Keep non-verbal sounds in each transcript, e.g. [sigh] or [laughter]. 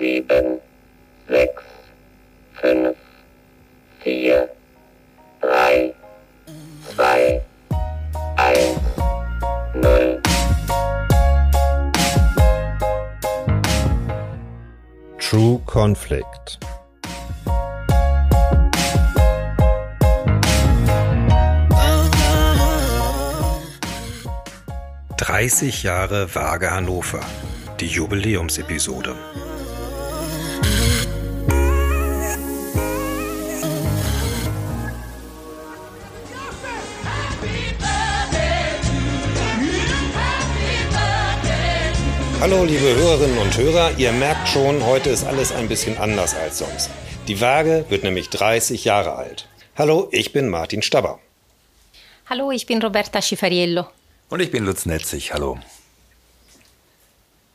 sieben, sechs, fünf, vier, drei, zwei, eins, null. True Conflict. Dreißig Jahre Waage Hannover. Die Jubiläumsepisode. Hallo liebe Hörerinnen und Hörer, ihr merkt schon, heute ist alles ein bisschen anders als sonst. Die Waage wird nämlich 30 Jahre alt. Hallo, ich bin Martin Stabber. Hallo, ich bin Roberta Schifariello. Und ich bin Lutz Netzig. Hallo.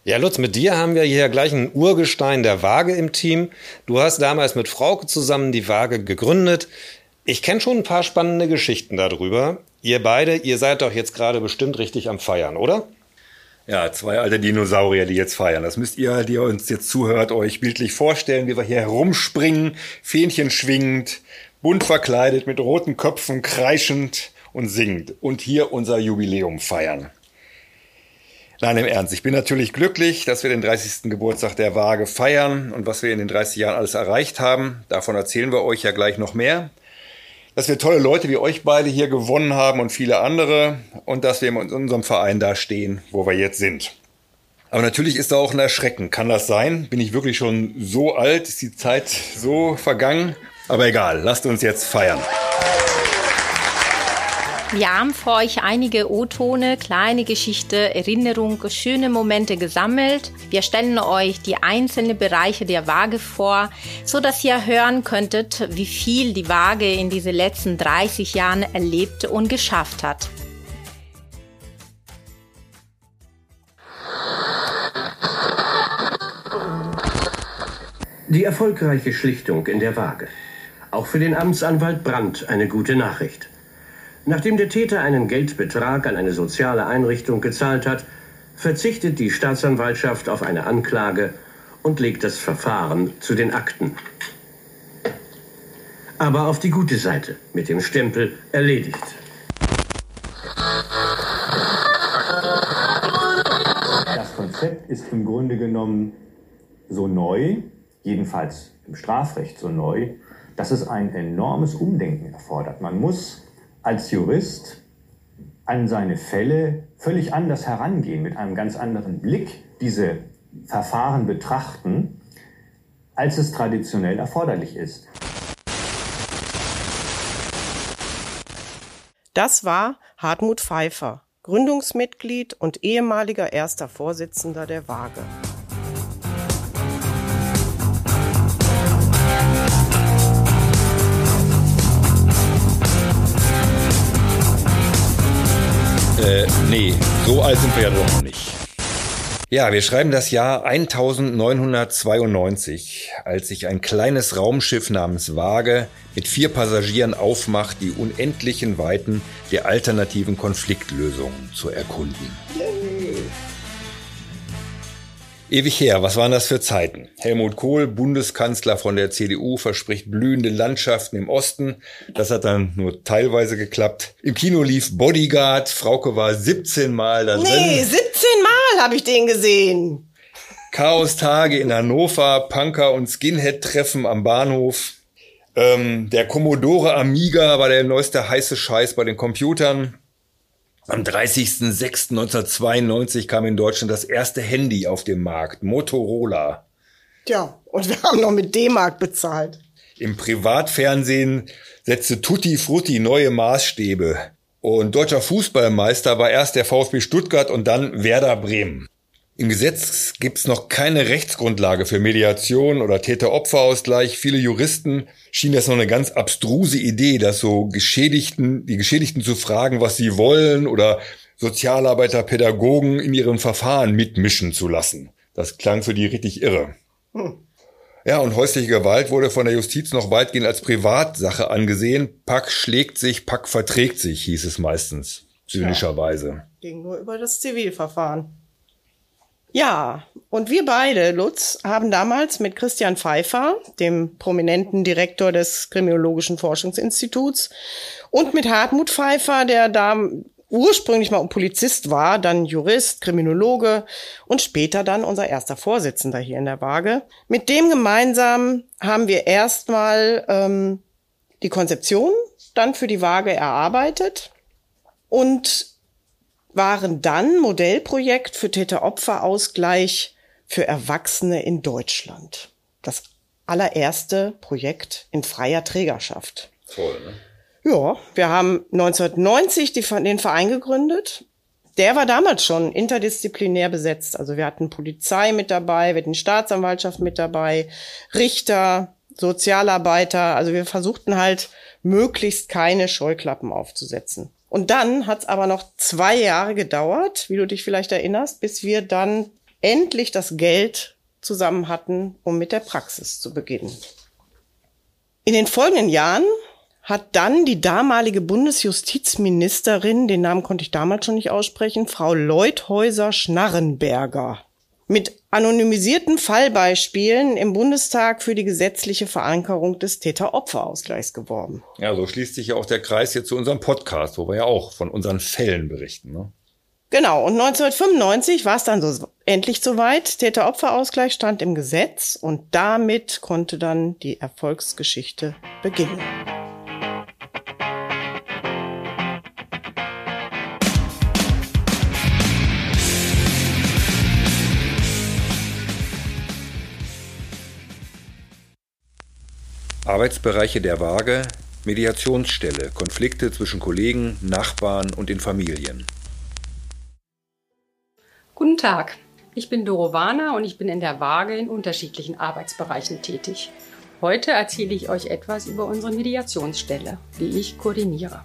Ja, Lutz, mit dir haben wir hier gleich ein Urgestein der Waage im Team. Du hast damals mit Frauke zusammen die Waage gegründet. Ich kenne schon ein paar spannende Geschichten darüber. Ihr beide, ihr seid doch jetzt gerade bestimmt richtig am Feiern, oder? Ja, zwei alte Dinosaurier, die jetzt feiern. Das müsst ihr, die uns jetzt zuhört, euch bildlich vorstellen, wie wir hier herumspringen, Fähnchen schwingend, bunt verkleidet, mit roten Köpfen, kreischend und singend. Und hier unser Jubiläum feiern. Nein, im Ernst. Ich bin natürlich glücklich, dass wir den 30. Geburtstag der Waage feiern und was wir in den 30 Jahren alles erreicht haben. Davon erzählen wir euch ja gleich noch mehr dass wir tolle Leute wie euch beide hier gewonnen haben und viele andere und dass wir in unserem Verein da stehen, wo wir jetzt sind. Aber natürlich ist da auch ein Erschrecken. Kann das sein? Bin ich wirklich schon so alt? Ist die Zeit so vergangen? Aber egal, lasst uns jetzt feiern. Wir haben für euch einige O-Tone, kleine Geschichte, Erinnerung, schöne Momente gesammelt. Wir stellen euch die einzelnen Bereiche der Waage vor, so dass ihr hören könntet, wie viel die Waage in diesen letzten 30 Jahren erlebt und geschafft hat. Die erfolgreiche Schlichtung in der Waage. Auch für den Amtsanwalt Brandt eine gute Nachricht. Nachdem der Täter einen Geldbetrag an eine soziale Einrichtung gezahlt hat, verzichtet die Staatsanwaltschaft auf eine Anklage und legt das Verfahren zu den Akten. Aber auf die gute Seite, mit dem Stempel erledigt. Das Konzept ist im Grunde genommen so neu, jedenfalls im Strafrecht so neu, dass es ein enormes Umdenken erfordert. Man muss als Jurist an seine Fälle völlig anders herangehen, mit einem ganz anderen Blick diese Verfahren betrachten, als es traditionell erforderlich ist. Das war Hartmut Pfeiffer, Gründungsmitglied und ehemaliger erster Vorsitzender der Waage. Äh, nee, so alt sind wir ja doch noch nicht. Ja, wir schreiben das Jahr 1992, als sich ein kleines Raumschiff namens Waage mit vier Passagieren aufmacht, die unendlichen Weiten der alternativen Konfliktlösungen zu erkunden. Ewig her, was waren das für Zeiten? Helmut Kohl, Bundeskanzler von der CDU, verspricht blühende Landschaften im Osten. Das hat dann nur teilweise geklappt. Im Kino lief Bodyguard, Frauke war 17 Mal da drin. Nee, 17 Mal habe ich den gesehen. Chaos-Tage in Hannover, Punker- und Skinhead-Treffen am Bahnhof. Ähm, der Commodore Amiga war der neueste heiße Scheiß bei den Computern. Am 30.06.1992 kam in Deutschland das erste Handy auf den Markt, Motorola. Tja, und wir haben noch mit D-Mark bezahlt. Im Privatfernsehen setzte Tutti Frutti neue Maßstäbe. Und deutscher Fußballmeister war erst der VfB Stuttgart und dann Werder Bremen. Im Gesetz gibt's noch keine Rechtsgrundlage für Mediation oder Täter-Opfer-Ausgleich. Viele Juristen schienen das noch eine ganz abstruse Idee, dass so Geschädigten, die Geschädigten zu fragen, was sie wollen oder Sozialarbeiter, Pädagogen in ihren Verfahren mitmischen zu lassen. Das klang für die richtig irre. Hm. Ja, und häusliche Gewalt wurde von der Justiz noch weitgehend als Privatsache angesehen. Pack schlägt sich, Pack verträgt sich, hieß es meistens, zynischerweise. Ja, ging nur über das Zivilverfahren. Ja, und wir beide, Lutz, haben damals mit Christian Pfeiffer, dem prominenten Direktor des Kriminologischen Forschungsinstituts, und mit Hartmut Pfeiffer, der da ursprünglich mal Polizist war, dann Jurist, Kriminologe und später dann unser erster Vorsitzender hier in der Waage. Mit dem gemeinsam haben wir erstmal ähm, die Konzeption dann für die Waage erarbeitet und waren dann Modellprojekt für Täter-Opfer-Ausgleich für Erwachsene in Deutschland. Das allererste Projekt in freier Trägerschaft. Toll, ne? Ja, wir haben 1990 die, den Verein gegründet. Der war damals schon interdisziplinär besetzt. Also wir hatten Polizei mit dabei, wir hatten Staatsanwaltschaft mit dabei, Richter, Sozialarbeiter. Also wir versuchten halt möglichst keine Scheuklappen aufzusetzen. Und dann hat es aber noch zwei Jahre gedauert, wie du dich vielleicht erinnerst, bis wir dann endlich das Geld zusammen hatten, um mit der Praxis zu beginnen. In den folgenden Jahren hat dann die damalige Bundesjustizministerin, den Namen konnte ich damals schon nicht aussprechen, Frau Leuthäuser-Schnarrenberger, mit anonymisierten Fallbeispielen im Bundestag für die gesetzliche Verankerung des Täter-Opfer-Ausgleichs geworben. Ja, so schließt sich ja auch der Kreis hier zu unserem Podcast, wo wir ja auch von unseren Fällen berichten. Ne? Genau, und 1995 war es dann so endlich soweit. Täter-Opfer-Ausgleich stand im Gesetz und damit konnte dann die Erfolgsgeschichte beginnen. Arbeitsbereiche der Waage, Mediationsstelle, Konflikte zwischen Kollegen, Nachbarn und in Familien. Guten Tag, ich bin Doro Warner und ich bin in der Waage in unterschiedlichen Arbeitsbereichen tätig. Heute erzähle ich euch etwas über unsere Mediationsstelle, die ich koordiniere.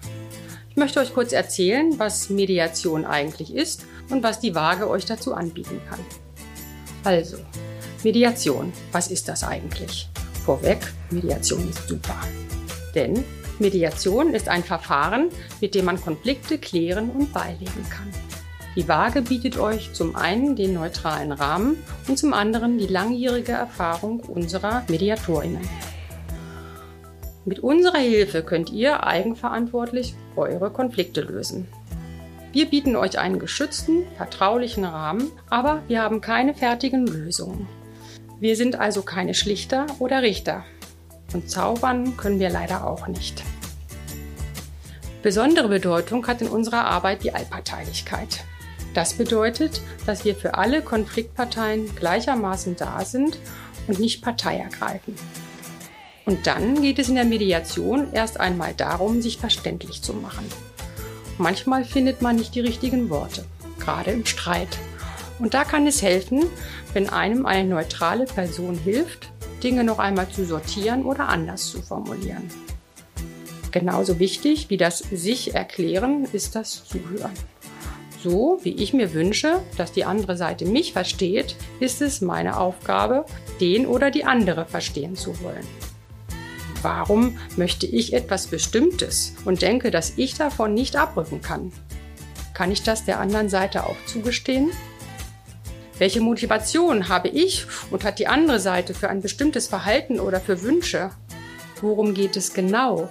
Ich möchte euch kurz erzählen, was Mediation eigentlich ist und was die Waage euch dazu anbieten kann. Also, Mediation, was ist das eigentlich? Vorweg, Mediation ist super. Denn Mediation ist ein Verfahren, mit dem man Konflikte klären und beilegen kann. Die Waage bietet euch zum einen den neutralen Rahmen und zum anderen die langjährige Erfahrung unserer Mediatorinnen. Mit unserer Hilfe könnt ihr eigenverantwortlich eure Konflikte lösen. Wir bieten euch einen geschützten, vertraulichen Rahmen, aber wir haben keine fertigen Lösungen. Wir sind also keine Schlichter oder Richter. Und zaubern können wir leider auch nicht. Besondere Bedeutung hat in unserer Arbeit die Allparteilichkeit. Das bedeutet, dass wir für alle Konfliktparteien gleichermaßen da sind und nicht Partei ergreifen. Und dann geht es in der Mediation erst einmal darum, sich verständlich zu machen. Manchmal findet man nicht die richtigen Worte, gerade im Streit. Und da kann es helfen, wenn einem eine neutrale Person hilft, Dinge noch einmal zu sortieren oder anders zu formulieren. Genauso wichtig wie das sich erklären ist das Zuhören. So wie ich mir wünsche, dass die andere Seite mich versteht, ist es meine Aufgabe, den oder die andere verstehen zu wollen. Warum möchte ich etwas Bestimmtes und denke, dass ich davon nicht abrücken kann? Kann ich das der anderen Seite auch zugestehen? Welche Motivation habe ich und hat die andere Seite für ein bestimmtes Verhalten oder für Wünsche? Worum geht es genau?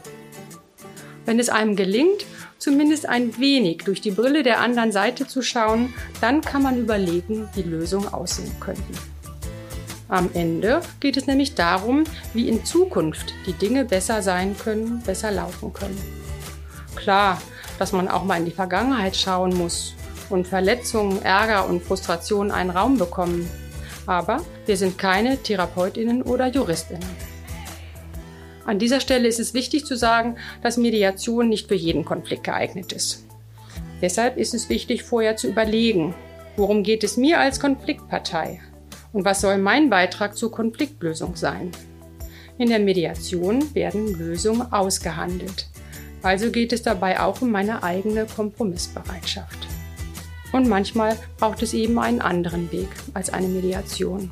Wenn es einem gelingt, zumindest ein wenig durch die Brille der anderen Seite zu schauen, dann kann man überlegen, wie Lösungen aussehen könnten. Am Ende geht es nämlich darum, wie in Zukunft die Dinge besser sein können, besser laufen können. Klar, dass man auch mal in die Vergangenheit schauen muss und Verletzungen, Ärger und Frustration einen Raum bekommen. Aber wir sind keine Therapeutinnen oder Juristinnen. An dieser Stelle ist es wichtig zu sagen, dass Mediation nicht für jeden Konflikt geeignet ist. Deshalb ist es wichtig, vorher zu überlegen, worum geht es mir als Konfliktpartei und was soll mein Beitrag zur Konfliktlösung sein. In der Mediation werden Lösungen ausgehandelt. Also geht es dabei auch um meine eigene Kompromissbereitschaft. Und manchmal braucht es eben einen anderen Weg als eine Mediation.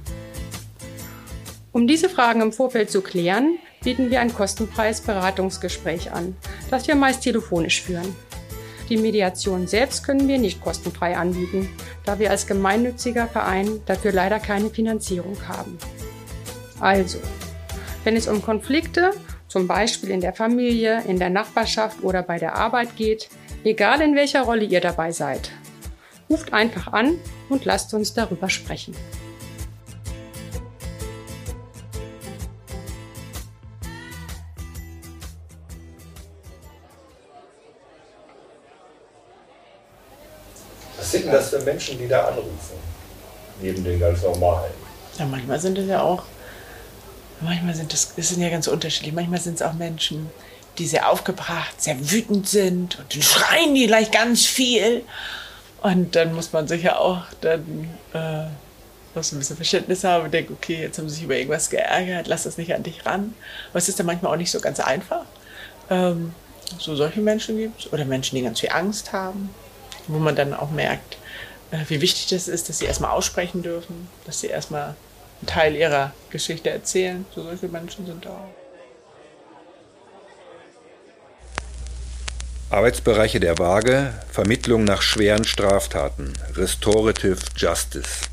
Um diese Fragen im Vorfeld zu klären, bieten wir ein kostenfreies Beratungsgespräch an, das wir meist telefonisch führen. Die Mediation selbst können wir nicht kostenfrei anbieten, da wir als gemeinnütziger Verein dafür leider keine Finanzierung haben. Also, wenn es um Konflikte, zum Beispiel in der Familie, in der Nachbarschaft oder bei der Arbeit geht, egal in welcher Rolle ihr dabei seid, ruft einfach an und lasst uns darüber sprechen. Was sind denn das für Menschen, die da anrufen? Neben den ganz normalen. Ja, manchmal sind es ja auch, manchmal sind es, es sind ja ganz unterschiedlich. Manchmal sind es auch Menschen, die sehr aufgebracht, sehr wütend sind und dann schreien die gleich ganz viel. Und dann muss man sich ja auch dann äh, muss ein bisschen Verständnis haben und denken, okay, jetzt haben sie sich über irgendwas geärgert, lass das nicht an dich ran. Aber es ist dann manchmal auch nicht so ganz einfach. Ähm, so solche Menschen gibt es. Oder Menschen, die ganz viel Angst haben, wo man dann auch merkt, äh, wie wichtig das ist, dass sie erstmal aussprechen dürfen, dass sie erstmal einen Teil ihrer Geschichte erzählen. So solche Menschen sind da auch. Arbeitsbereiche der Waage, Vermittlung nach schweren Straftaten, Restorative Justice.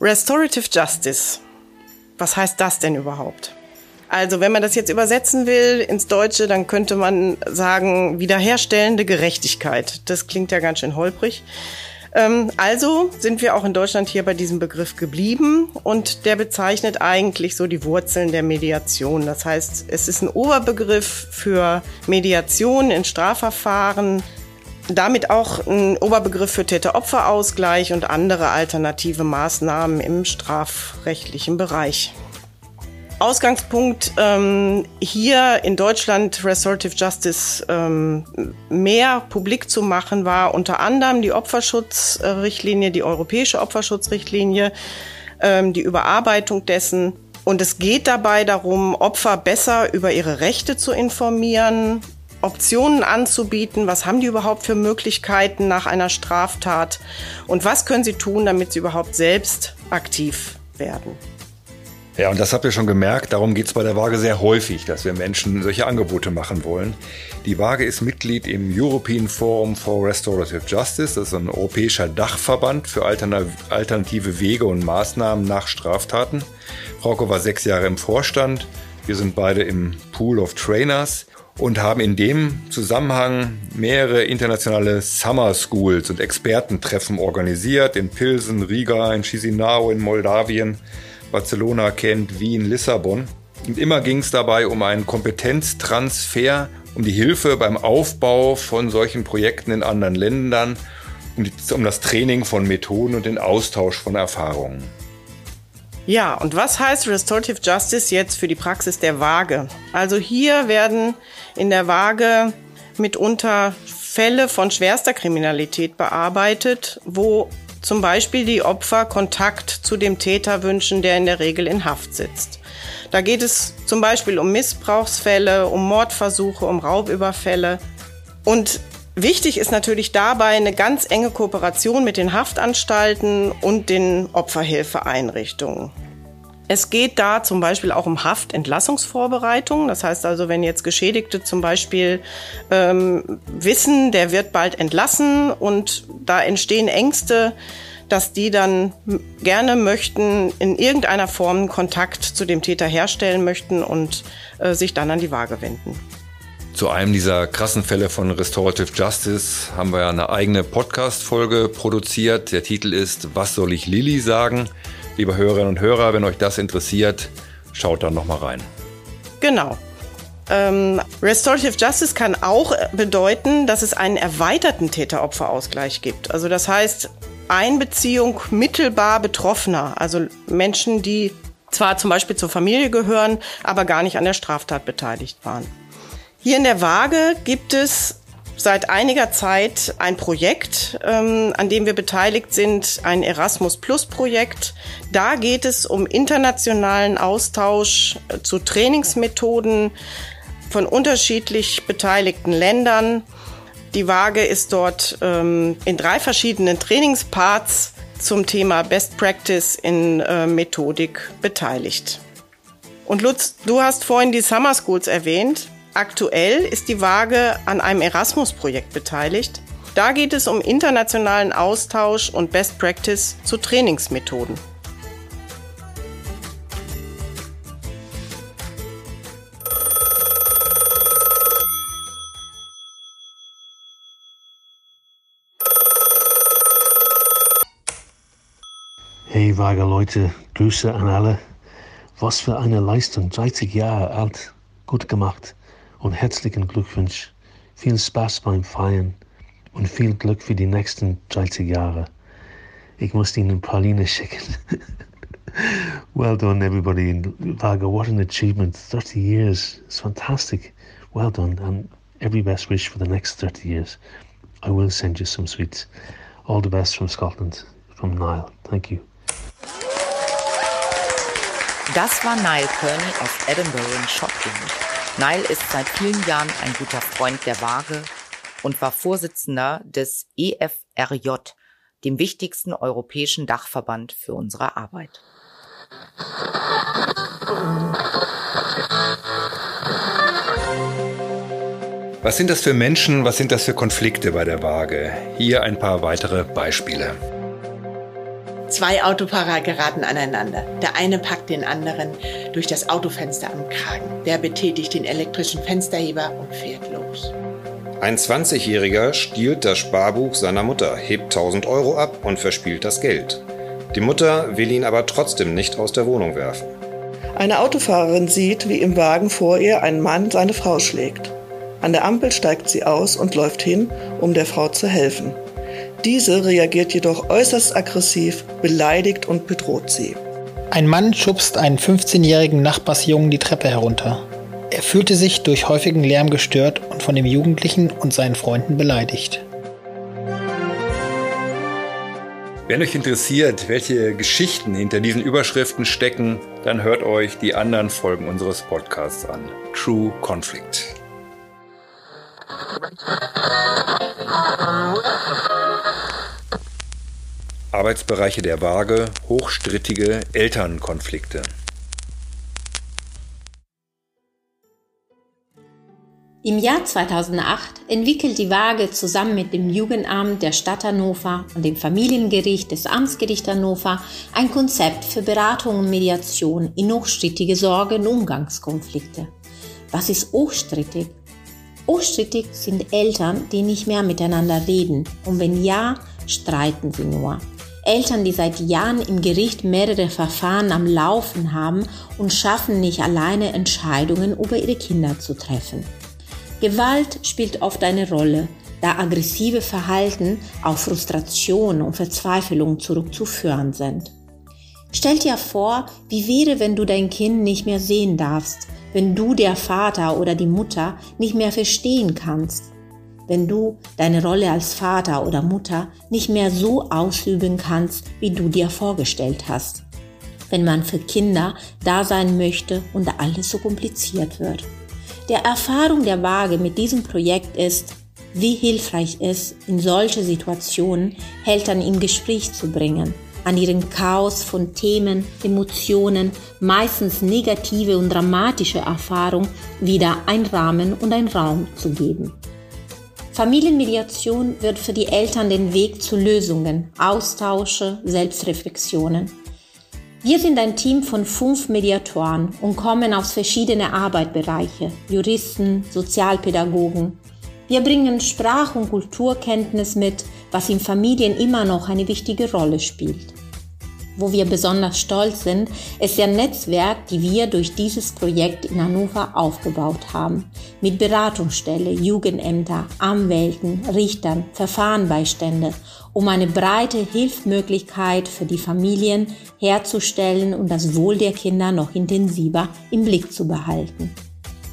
Restorative Justice. Was heißt das denn überhaupt? Also, wenn man das jetzt übersetzen will ins Deutsche, dann könnte man sagen, wiederherstellende Gerechtigkeit. Das klingt ja ganz schön holprig. Ähm, also sind wir auch in Deutschland hier bei diesem Begriff geblieben und der bezeichnet eigentlich so die Wurzeln der Mediation. Das heißt, es ist ein Oberbegriff für Mediation in Strafverfahren, damit auch ein Oberbegriff für Täter-Opfer-Ausgleich und andere alternative Maßnahmen im strafrechtlichen Bereich. Ausgangspunkt ähm, hier in Deutschland Restorative Justice ähm, mehr publik zu machen war unter anderem die Opferschutzrichtlinie, die europäische Opferschutzrichtlinie, ähm, die Überarbeitung dessen. Und es geht dabei darum, Opfer besser über ihre Rechte zu informieren, Optionen anzubieten, was haben die überhaupt für Möglichkeiten nach einer Straftat und was können sie tun, damit sie überhaupt selbst aktiv werden. Ja, und das habt ihr schon gemerkt, darum geht es bei der Waage sehr häufig, dass wir Menschen solche Angebote machen wollen. Die Waage ist Mitglied im European Forum for Restorative Justice, das ist ein europäischer Dachverband für alternative Wege und Maßnahmen nach Straftaten. Frauke war sechs Jahre im Vorstand, wir sind beide im Pool of Trainers und haben in dem Zusammenhang mehrere internationale Summer Schools und Expertentreffen organisiert. In Pilsen, Riga, in Chisinau, in Moldawien Barcelona kennt, Wien, Lissabon. Und immer ging es dabei um einen Kompetenztransfer, um die Hilfe beim Aufbau von solchen Projekten in anderen Ländern, um, die, um das Training von Methoden und den Austausch von Erfahrungen. Ja, und was heißt Restorative Justice jetzt für die Praxis der Waage? Also hier werden in der Waage mitunter Fälle von schwerster Kriminalität bearbeitet, wo zum Beispiel die Opfer Kontakt zu dem Täter wünschen, der in der Regel in Haft sitzt. Da geht es zum Beispiel um Missbrauchsfälle, um Mordversuche, um Raubüberfälle. Und wichtig ist natürlich dabei eine ganz enge Kooperation mit den Haftanstalten und den Opferhilfeeinrichtungen. Es geht da zum Beispiel auch um Haftentlassungsvorbereitungen. Das heißt also, wenn jetzt Geschädigte zum Beispiel ähm, wissen, der wird bald entlassen und da entstehen Ängste, dass die dann gerne möchten, in irgendeiner Form Kontakt zu dem Täter herstellen möchten und äh, sich dann an die Waage wenden. Zu einem dieser krassen Fälle von Restorative Justice haben wir ja eine eigene Podcast-Folge produziert. Der Titel ist Was soll ich Lilly sagen? Liebe Hörerinnen und Hörer, wenn euch das interessiert, schaut da nochmal rein. Genau. Ähm, Restorative Justice kann auch bedeuten, dass es einen erweiterten Täter-Opfer-Ausgleich gibt. Also das heißt, Einbeziehung mittelbar Betroffener, also Menschen, die zwar zum Beispiel zur Familie gehören, aber gar nicht an der Straftat beteiligt waren. Hier in der Waage gibt es seit einiger Zeit ein Projekt, ähm, an dem wir beteiligt sind, ein Erasmus Plus Projekt. Da geht es um internationalen Austausch äh, zu Trainingsmethoden von unterschiedlich beteiligten Ländern. Die Waage ist dort ähm, in drei verschiedenen Trainingsparts zum Thema Best Practice in äh, Methodik beteiligt. Und Lutz, du hast vorhin die Summer Schools erwähnt. Aktuell ist die Waage an einem Erasmus-Projekt beteiligt. Da geht es um internationalen Austausch und Best Practice zu Trainingsmethoden. Hey Waage Leute, Grüße an alle. Was für eine Leistung, 30 Jahre alt, gut gemacht und herzlichen Glückwunsch. Viel Spaß beim Feiern und viel Glück für die nächsten 30 Jahre. Ich muss Ihnen Praline schicken. [laughs] well done, everybody. And Vaga, what an achievement. 30 years. It's fantastic. Well done. And every best wish for the next 30 years. I will send you some sweets. All the best from Scotland, from Niall. Thank you. Das war Niall Kearney aus Edinburgh in Schottland. Niall ist seit vielen Jahren ein guter Freund der Waage und war Vorsitzender des EFRJ, dem wichtigsten europäischen Dachverband für unsere Arbeit. Was sind das für Menschen, was sind das für Konflikte bei der Waage? Hier ein paar weitere Beispiele. Zwei Autofahrer geraten aneinander. Der eine packt den anderen durch das Autofenster am Kragen. Der betätigt den elektrischen Fensterheber und fährt los. Ein 20-Jähriger stiehlt das Sparbuch seiner Mutter, hebt 1000 Euro ab und verspielt das Geld. Die Mutter will ihn aber trotzdem nicht aus der Wohnung werfen. Eine Autofahrerin sieht, wie im Wagen vor ihr ein Mann seine Frau schlägt. An der Ampel steigt sie aus und läuft hin, um der Frau zu helfen. Diese reagiert jedoch äußerst aggressiv, beleidigt und bedroht sie. Ein Mann schubst einen 15-jährigen Nachbarsjungen die Treppe herunter. Er fühlte sich durch häufigen Lärm gestört und von dem Jugendlichen und seinen Freunden beleidigt. Wenn euch interessiert, welche Geschichten hinter diesen Überschriften stecken, dann hört euch die anderen Folgen unseres Podcasts an. True Conflict. Arbeitsbereiche der Waage, hochstrittige Elternkonflikte. Im Jahr 2008 entwickelt die Waage zusammen mit dem Jugendamt der Stadt Hannover und dem Familiengericht des Amtsgericht Hannover ein Konzept für Beratung und Mediation in hochstrittige Sorgen- und Umgangskonflikte. Was ist hochstrittig? Hochstrittig sind Eltern, die nicht mehr miteinander reden und wenn ja, streiten sie nur. Eltern, die seit Jahren im Gericht mehrere Verfahren am Laufen haben und schaffen nicht alleine Entscheidungen über ihre Kinder zu treffen. Gewalt spielt oft eine Rolle, da aggressive Verhalten auf Frustration und Verzweiflung zurückzuführen sind. Stell dir vor, wie wäre, wenn du dein Kind nicht mehr sehen darfst, wenn du der Vater oder die Mutter nicht mehr verstehen kannst, wenn du deine Rolle als Vater oder Mutter nicht mehr so ausüben kannst, wie du dir vorgestellt hast. Wenn man für Kinder da sein möchte und alles so kompliziert wird. Der Erfahrung der Waage mit diesem Projekt ist, wie hilfreich es in solche Situationen Eltern in Gespräch zu bringen, an ihren Chaos von Themen, Emotionen, meistens negative und dramatische Erfahrungen wieder ein Rahmen und ein Raum zu geben. Familienmediation wird für die Eltern den Weg zu Lösungen, Austausche, Selbstreflexionen. Wir sind ein Team von fünf Mediatoren und kommen aus verschiedenen Arbeitsbereiche, Juristen, Sozialpädagogen. Wir bringen Sprach- und Kulturkenntnis mit, was in Familien immer noch eine wichtige Rolle spielt. Wo wir besonders stolz sind, ist der Netzwerk, die wir durch dieses Projekt in Hannover aufgebaut haben. Mit Beratungsstelle, Jugendämter, Anwälten, Richtern, Verfahrenbeistände, um eine breite Hilfsmöglichkeit für die Familien herzustellen und das Wohl der Kinder noch intensiver im Blick zu behalten.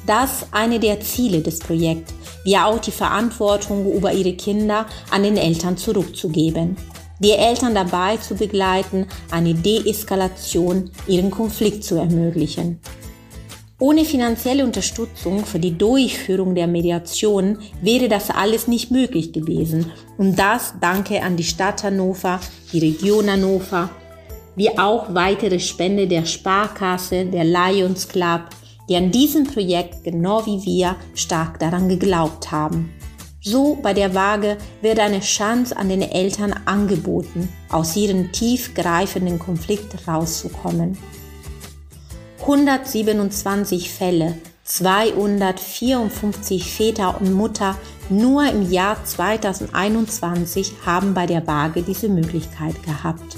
Das eine der Ziele des Projekts, wie auch die Verantwortung über ihre Kinder an den Eltern zurückzugeben die Eltern dabei zu begleiten, eine Deeskalation ihren Konflikt zu ermöglichen. Ohne finanzielle Unterstützung für die Durchführung der Mediation wäre das alles nicht möglich gewesen. Und das danke an die Stadt Hannover, die Region Hannover, wie auch weitere Spende der Sparkasse, der Lions Club, die an diesem Projekt genau wie wir stark daran geglaubt haben. So bei der Waage wird eine Chance an den Eltern angeboten, aus ihrem tiefgreifenden Konflikt rauszukommen. 127 Fälle, 254 Väter und Mutter nur im Jahr 2021 haben bei der Waage diese Möglichkeit gehabt.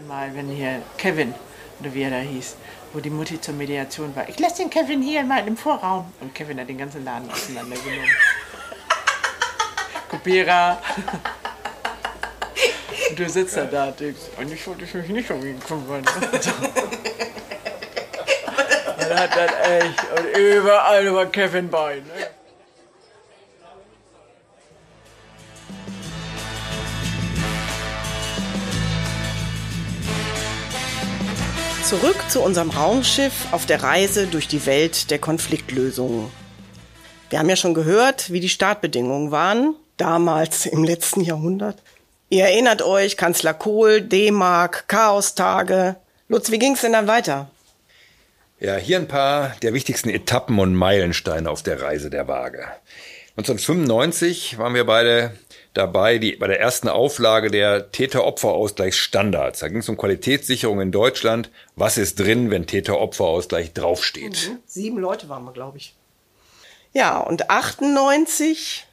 Mal, wenn hier Kevin oder wie er da hieß, wo die Mutti zur Mediation war. Ich lasse den Kevin hier mal im Vorraum. Und Kevin hat den ganzen Laden auseinandergenommen. Kopierer. Und du sitzt da da denkst, eigentlich wollte ich mich nicht um ihn kümmern. Und hat dann echt, und überall war Kevin bei. Ne? Zurück zu unserem Raumschiff auf der Reise durch die Welt der Konfliktlösungen. Wir haben ja schon gehört, wie die Startbedingungen waren, damals im letzten Jahrhundert. Ihr erinnert euch, Kanzler Kohl, D-Mark, Chaostage. Lutz, wie ging's denn dann weiter? Ja, hier ein paar der wichtigsten Etappen und Meilensteine auf der Reise der Waage. 1995 waren wir beide dabei, die, bei der ersten Auflage der Täter-Opfer-Ausgleichsstandards. Da ging es um Qualitätssicherung in Deutschland. Was ist drin, wenn Täter-Opfer-Ausgleich draufsteht? Mhm. Sieben Leute waren wir, glaube ich. Ja, und 98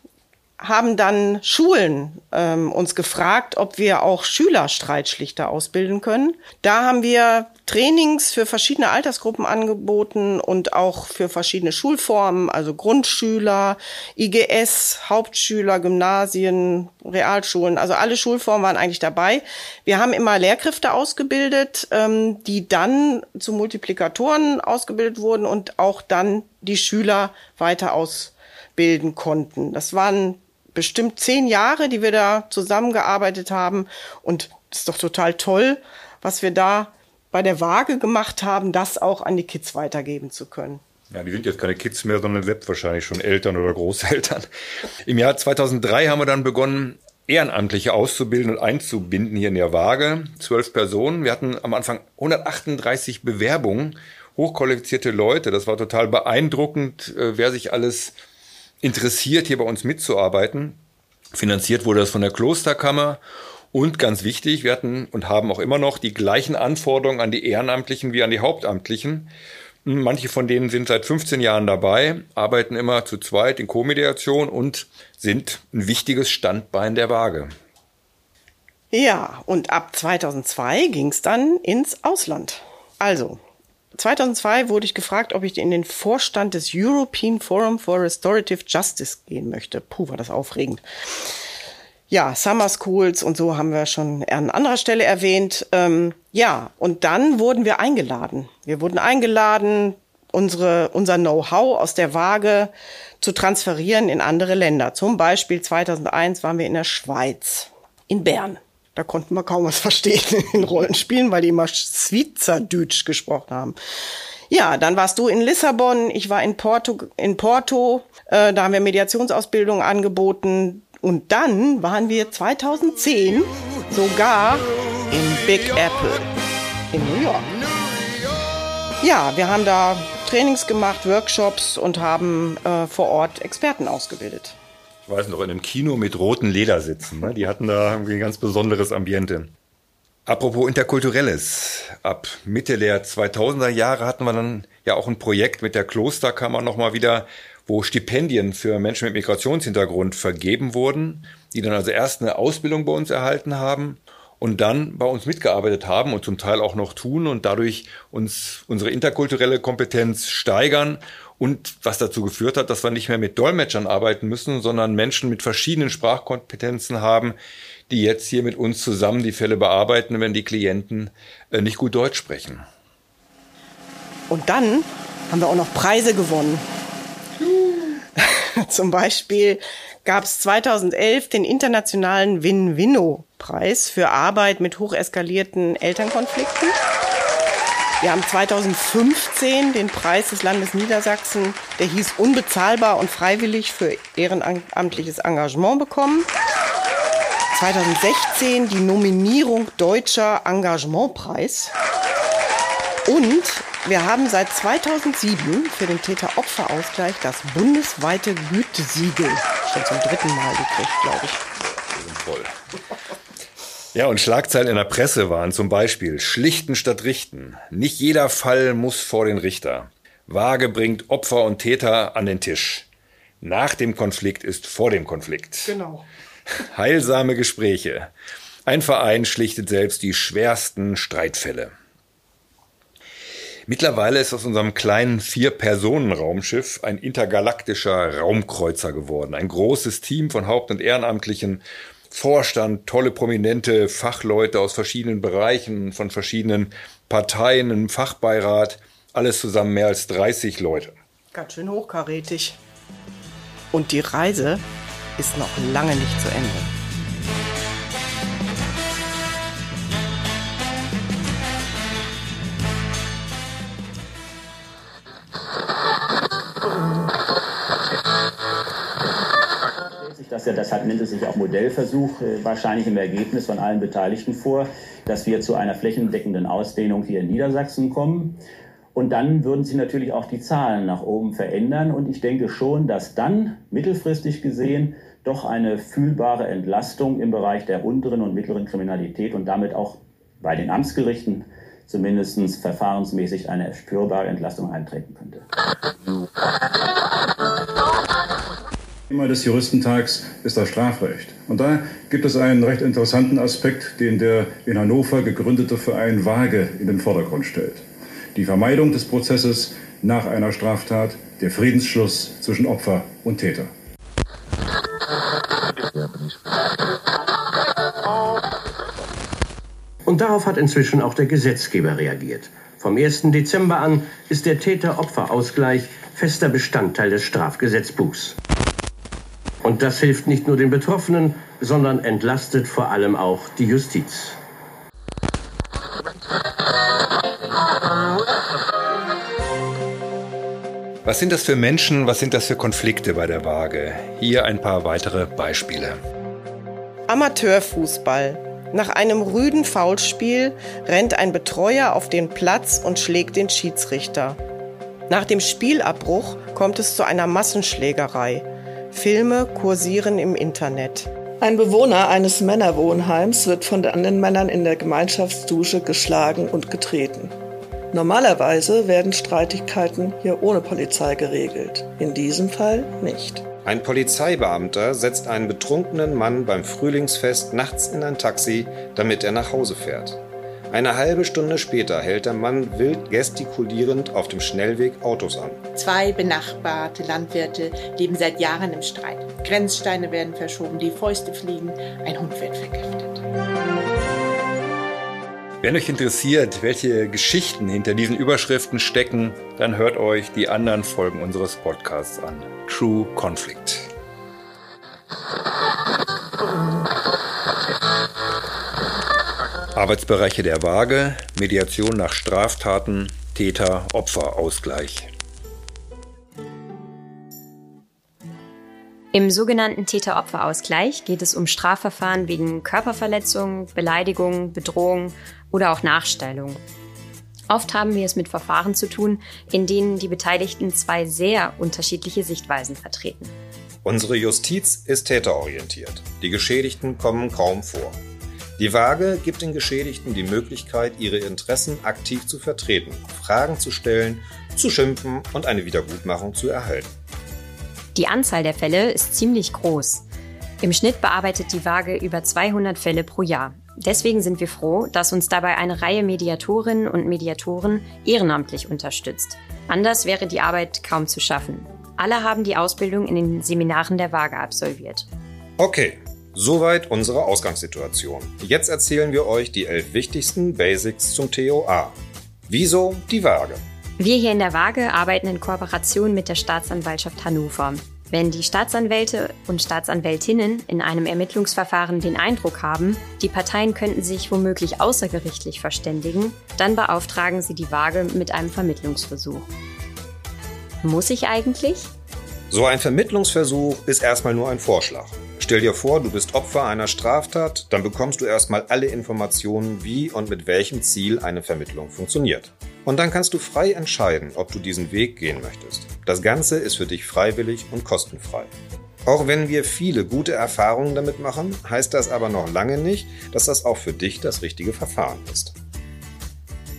haben dann Schulen ähm, uns gefragt, ob wir auch Schülerstreitschlichter ausbilden können. Da haben wir Trainings für verschiedene Altersgruppen angeboten und auch für verschiedene Schulformen, also Grundschüler, IGS, Hauptschüler, Gymnasien, Realschulen, also alle Schulformen waren eigentlich dabei. Wir haben immer Lehrkräfte ausgebildet, ähm, die dann zu Multiplikatoren ausgebildet wurden und auch dann die Schüler weiter ausbilden konnten. Das waren bestimmt zehn Jahre, die wir da zusammengearbeitet haben. Und es ist doch total toll, was wir da bei der Waage gemacht haben, das auch an die Kids weitergeben zu können. Ja, die sind jetzt keine Kids mehr, sondern selbst wahrscheinlich schon Eltern oder Großeltern. Im Jahr 2003 haben wir dann begonnen, Ehrenamtliche auszubilden und einzubinden hier in der Waage. Zwölf Personen. Wir hatten am Anfang 138 Bewerbungen, hochqualifizierte Leute. Das war total beeindruckend, äh, wer sich alles interessiert, hier bei uns mitzuarbeiten. Finanziert wurde das von der Klosterkammer. Und ganz wichtig, wir hatten und haben auch immer noch die gleichen Anforderungen an die Ehrenamtlichen wie an die Hauptamtlichen. Manche von denen sind seit 15 Jahren dabei, arbeiten immer zu zweit in Co-Mediation und sind ein wichtiges Standbein der Waage. Ja, und ab 2002 ging es dann ins Ausland. Also, 2002 wurde ich gefragt, ob ich in den Vorstand des European Forum for Restorative Justice gehen möchte. Puh, war das aufregend. Ja, Summer Schools und so haben wir schon an anderer Stelle erwähnt. Ähm, ja, und dann wurden wir eingeladen. Wir wurden eingeladen, unsere, unser Know-how aus der Waage zu transferieren in andere Länder. Zum Beispiel 2001 waren wir in der Schweiz, in Bern. Da konnten wir kaum was verstehen [laughs] in Rollenspielen, weil die immer Schweizerdeutsch gesprochen haben. Ja, dann warst du in Lissabon, ich war in Porto, in Porto, äh, da haben wir Mediationsausbildung angeboten. Und dann waren wir 2010 sogar in Big Apple in New York. Ja, wir haben da Trainings gemacht, Workshops und haben äh, vor Ort Experten ausgebildet ich weiß noch, in einem Kino mit roten Ledersitzen. Ne? Die hatten da irgendwie ein ganz besonderes Ambiente. Apropos Interkulturelles. Ab Mitte der 2000er Jahre hatten wir dann ja auch ein Projekt mit der Klosterkammer nochmal wieder, wo Stipendien für Menschen mit Migrationshintergrund vergeben wurden, die dann also erst eine Ausbildung bei uns erhalten haben und dann bei uns mitgearbeitet haben und zum Teil auch noch tun und dadurch uns unsere interkulturelle Kompetenz steigern und was dazu geführt hat, dass wir nicht mehr mit Dolmetschern arbeiten müssen, sondern Menschen mit verschiedenen Sprachkompetenzen haben, die jetzt hier mit uns zusammen die Fälle bearbeiten, wenn die Klienten äh, nicht gut Deutsch sprechen. Und dann haben wir auch noch Preise gewonnen. [laughs] Zum Beispiel gab es 2011 den internationalen Win-Winno-Preis für Arbeit mit hocheskalierten Elternkonflikten. Wir haben 2015 den Preis des Landes Niedersachsen, der hieß unbezahlbar und freiwillig für ehrenamtliches Engagement bekommen. 2016 die Nominierung Deutscher Engagementpreis. Und wir haben seit 2007 für den Täter-Opfer-Ausgleich das bundesweite Gütesiegel schon zum dritten Mal gekriegt, glaube ich. Ja, und Schlagzeilen in der Presse waren zum Beispiel Schlichten statt Richten. Nicht jeder Fall muss vor den Richter. Waage bringt Opfer und Täter an den Tisch. Nach dem Konflikt ist vor dem Konflikt. Genau. [laughs] Heilsame Gespräche. Ein Verein schlichtet selbst die schwersten Streitfälle. Mittlerweile ist aus unserem kleinen Vier-Personen-Raumschiff ein intergalaktischer Raumkreuzer geworden. Ein großes Team von Haupt- und Ehrenamtlichen, Vorstand, tolle prominente Fachleute aus verschiedenen Bereichen, von verschiedenen Parteien, ein Fachbeirat, alles zusammen mehr als 30 Leute. Ganz schön hochkarätig. Und die Reise ist noch lange nicht zu Ende. Das, deshalb nennt es sich auch Modellversuch, äh, wahrscheinlich im Ergebnis von allen Beteiligten vor, dass wir zu einer flächendeckenden Ausdehnung hier in Niedersachsen kommen. Und dann würden sich natürlich auch die Zahlen nach oben verändern. Und ich denke schon, dass dann mittelfristig gesehen doch eine fühlbare Entlastung im Bereich der unteren und mittleren Kriminalität und damit auch bei den Amtsgerichten zumindest verfahrensmäßig eine spürbare Entlastung eintreten könnte. Thema des Juristentags ist das Strafrecht. Und da gibt es einen recht interessanten Aspekt, den der in Hannover gegründete Verein Waage in den Vordergrund stellt. Die Vermeidung des Prozesses nach einer Straftat, der Friedensschluss zwischen Opfer und Täter. Und darauf hat inzwischen auch der Gesetzgeber reagiert. Vom 1. Dezember an ist der Täter-Opfer-Ausgleich fester Bestandteil des Strafgesetzbuchs. Und das hilft nicht nur den Betroffenen, sondern entlastet vor allem auch die Justiz. Was sind das für Menschen, was sind das für Konflikte bei der Waage? Hier ein paar weitere Beispiele. Amateurfußball. Nach einem rüden Foulspiel rennt ein Betreuer auf den Platz und schlägt den Schiedsrichter. Nach dem Spielabbruch kommt es zu einer Massenschlägerei. Filme kursieren im Internet. Ein Bewohner eines Männerwohnheims wird von anderen Männern in der Gemeinschaftsdusche geschlagen und getreten. Normalerweise werden Streitigkeiten hier ohne Polizei geregelt. In diesem Fall nicht. Ein Polizeibeamter setzt einen betrunkenen Mann beim Frühlingsfest nachts in ein Taxi, damit er nach Hause fährt. Eine halbe Stunde später hält der Mann wild gestikulierend auf dem Schnellweg Autos an. Zwei benachbarte Landwirte leben seit Jahren im Streit. Grenzsteine werden verschoben, die Fäuste fliegen, ein Hund wird vergiftet. Wenn euch interessiert, welche Geschichten hinter diesen Überschriften stecken, dann hört euch die anderen Folgen unseres Podcasts an. True Conflict. Arbeitsbereiche der Waage, Mediation nach Straftaten, Täter-Opfer-Ausgleich. Im sogenannten Täter-Opfer-Ausgleich geht es um Strafverfahren wegen Körperverletzung, Beleidigung, Bedrohung oder auch Nachstellung. Oft haben wir es mit Verfahren zu tun, in denen die Beteiligten zwei sehr unterschiedliche Sichtweisen vertreten. Unsere Justiz ist täterorientiert. Die Geschädigten kommen kaum vor. Die Waage gibt den Geschädigten die Möglichkeit, ihre Interessen aktiv zu vertreten, Fragen zu stellen, zu schimpfen und eine Wiedergutmachung zu erhalten. Die Anzahl der Fälle ist ziemlich groß. Im Schnitt bearbeitet die Waage über 200 Fälle pro Jahr. Deswegen sind wir froh, dass uns dabei eine Reihe Mediatorinnen und Mediatoren ehrenamtlich unterstützt. Anders wäre die Arbeit kaum zu schaffen. Alle haben die Ausbildung in den Seminaren der Waage absolviert. Okay, soweit unsere Ausgangssituation. Jetzt erzählen wir euch die elf wichtigsten Basics zum TOA. Wieso die Waage? Wir hier in der Waage arbeiten in Kooperation mit der Staatsanwaltschaft Hannover. Wenn die Staatsanwälte und Staatsanwältinnen in einem Ermittlungsverfahren den Eindruck haben, die Parteien könnten sich womöglich außergerichtlich verständigen, dann beauftragen sie die Waage mit einem Vermittlungsversuch. Muss ich eigentlich? So ein Vermittlungsversuch ist erstmal nur ein Vorschlag. Stell dir vor, du bist Opfer einer Straftat, dann bekommst du erstmal alle Informationen, wie und mit welchem Ziel eine Vermittlung funktioniert. Und dann kannst du frei entscheiden, ob du diesen Weg gehen möchtest. Das Ganze ist für dich freiwillig und kostenfrei. Auch wenn wir viele gute Erfahrungen damit machen, heißt das aber noch lange nicht, dass das auch für dich das richtige Verfahren ist.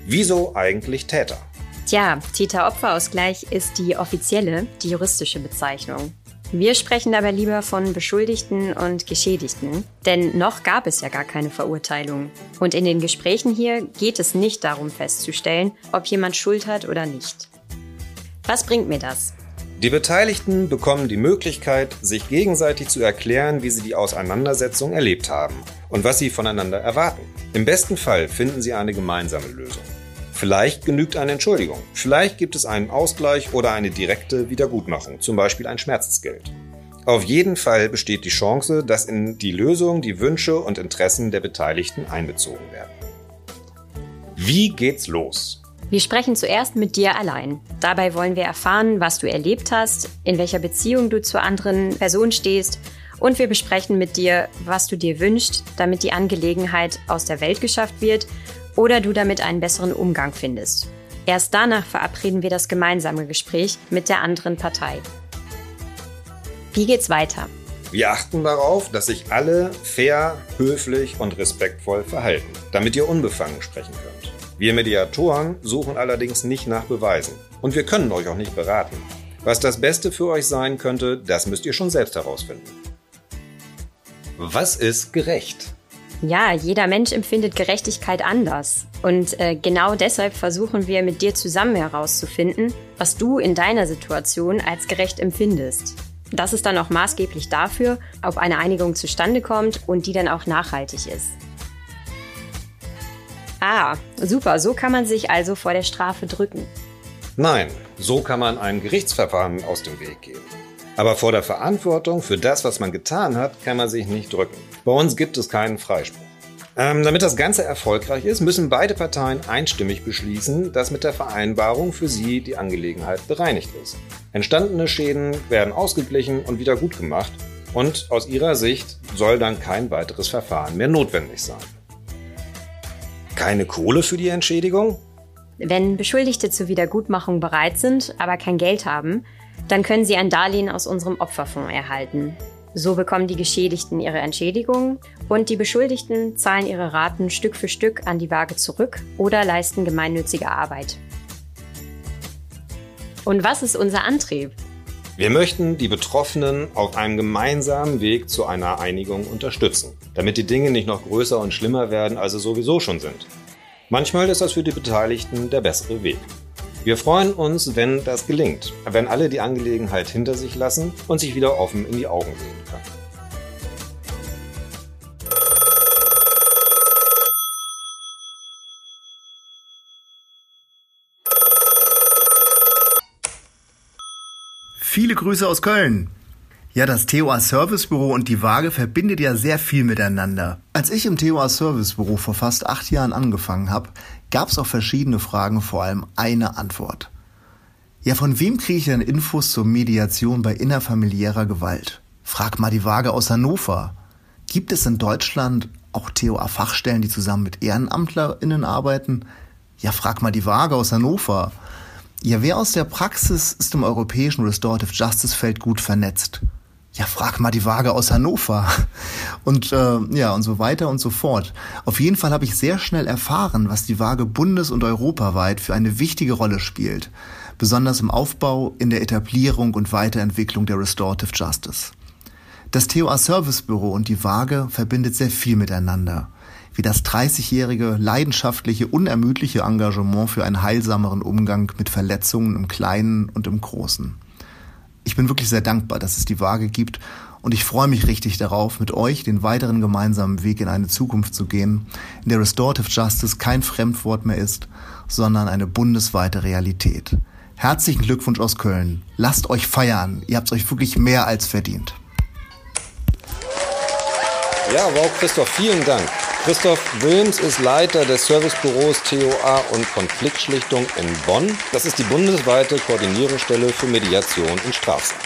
Wieso eigentlich Täter? Tja, Täter-Opfer-Ausgleich ist die offizielle, die juristische Bezeichnung. Wir sprechen dabei lieber von Beschuldigten und Geschädigten, denn noch gab es ja gar keine Verurteilung. Und in den Gesprächen hier geht es nicht darum festzustellen, ob jemand Schuld hat oder nicht. Was bringt mir das? Die Beteiligten bekommen die Möglichkeit, sich gegenseitig zu erklären, wie sie die Auseinandersetzung erlebt haben und was sie voneinander erwarten. Im besten Fall finden sie eine gemeinsame Lösung. Vielleicht genügt eine Entschuldigung. Vielleicht gibt es einen Ausgleich oder eine direkte Wiedergutmachung, zum Beispiel ein Schmerzensgeld. Auf jeden Fall besteht die Chance, dass in die Lösung die Wünsche und Interessen der Beteiligten einbezogen werden. Wie geht's los? Wir sprechen zuerst mit dir allein. Dabei wollen wir erfahren, was du erlebt hast, in welcher Beziehung du zur anderen Person stehst und wir besprechen mit dir, was du dir wünschst, damit die Angelegenheit aus der Welt geschafft wird oder du damit einen besseren Umgang findest. Erst danach verabreden wir das gemeinsame Gespräch mit der anderen Partei. Wie geht's weiter? Wir achten darauf, dass sich alle fair, höflich und respektvoll verhalten, damit ihr unbefangen sprechen könnt. Wir Mediatoren suchen allerdings nicht nach Beweisen und wir können euch auch nicht beraten. Was das Beste für euch sein könnte, das müsst ihr schon selbst herausfinden. Was ist gerecht? Ja, jeder Mensch empfindet Gerechtigkeit anders. Und äh, genau deshalb versuchen wir mit dir zusammen herauszufinden, was du in deiner Situation als gerecht empfindest. Das ist dann auch maßgeblich dafür, ob eine Einigung zustande kommt und die dann auch nachhaltig ist. Ah, super, so kann man sich also vor der Strafe drücken. Nein, so kann man ein Gerichtsverfahren aus dem Weg gehen. Aber vor der Verantwortung für das, was man getan hat, kann man sich nicht drücken. Bei uns gibt es keinen Freispruch. Ähm, damit das Ganze erfolgreich ist, müssen beide Parteien einstimmig beschließen, dass mit der Vereinbarung für sie die Angelegenheit bereinigt ist. Entstandene Schäden werden ausgeglichen und wieder gut gemacht und aus ihrer Sicht soll dann kein weiteres Verfahren mehr notwendig sein. Keine Kohle für die Entschädigung? Wenn Beschuldigte zur Wiedergutmachung bereit sind, aber kein Geld haben, dann können sie ein Darlehen aus unserem Opferfonds erhalten. So bekommen die Geschädigten ihre Entschädigung und die Beschuldigten zahlen ihre Raten Stück für Stück an die Waage zurück oder leisten gemeinnützige Arbeit. Und was ist unser Antrieb? Wir möchten die Betroffenen auf einem gemeinsamen Weg zu einer Einigung unterstützen, damit die Dinge nicht noch größer und schlimmer werden, als sie sowieso schon sind. Manchmal ist das für die Beteiligten der bessere Weg. Wir freuen uns, wenn das gelingt, wenn alle die Angelegenheit hinter sich lassen und sich wieder offen in die Augen sehen können. Viele Grüße aus Köln. Ja, das TOA Servicebüro und die Waage verbindet ja sehr viel miteinander. Als ich im TOA Servicebüro vor fast acht Jahren angefangen habe, gab es auf verschiedene Fragen vor allem eine Antwort. Ja, von wem kriege ich denn Infos zur Mediation bei innerfamiliärer Gewalt? Frag mal die Waage aus Hannover. Gibt es in Deutschland auch TOA-Fachstellen, die zusammen mit EhrenamtlerInnen arbeiten? Ja, frag mal die Waage aus Hannover. Ja, wer aus der Praxis ist im europäischen Restorative Justice Feld gut vernetzt? Ja, frag mal die Waage aus Hannover. [laughs] Und äh, ja, und so weiter und so fort. Auf jeden Fall habe ich sehr schnell erfahren, was die Waage bundes- und europaweit für eine wichtige Rolle spielt. Besonders im Aufbau, in der Etablierung und Weiterentwicklung der Restorative Justice. Das TOA Servicebüro und die Waage verbindet sehr viel miteinander. Wie das 30-jährige, leidenschaftliche, unermüdliche Engagement für einen heilsameren Umgang mit Verletzungen im Kleinen und im Großen ich bin wirklich sehr dankbar, dass es die Waage gibt und ich freue mich richtig darauf, mit euch den weiteren gemeinsamen Weg in eine Zukunft zu gehen, in der Restorative Justice kein Fremdwort mehr ist, sondern eine bundesweite Realität. Herzlichen Glückwunsch aus Köln. Lasst euch feiern. Ihr habt es euch wirklich mehr als verdient. Ja, wow, Christoph, vielen Dank. Christoph Wilms ist Leiter des Servicebüros TOA und Konfliktschlichtung in Bonn. Das ist die bundesweite Koordinierungsstelle für Mediation in Strafsachen.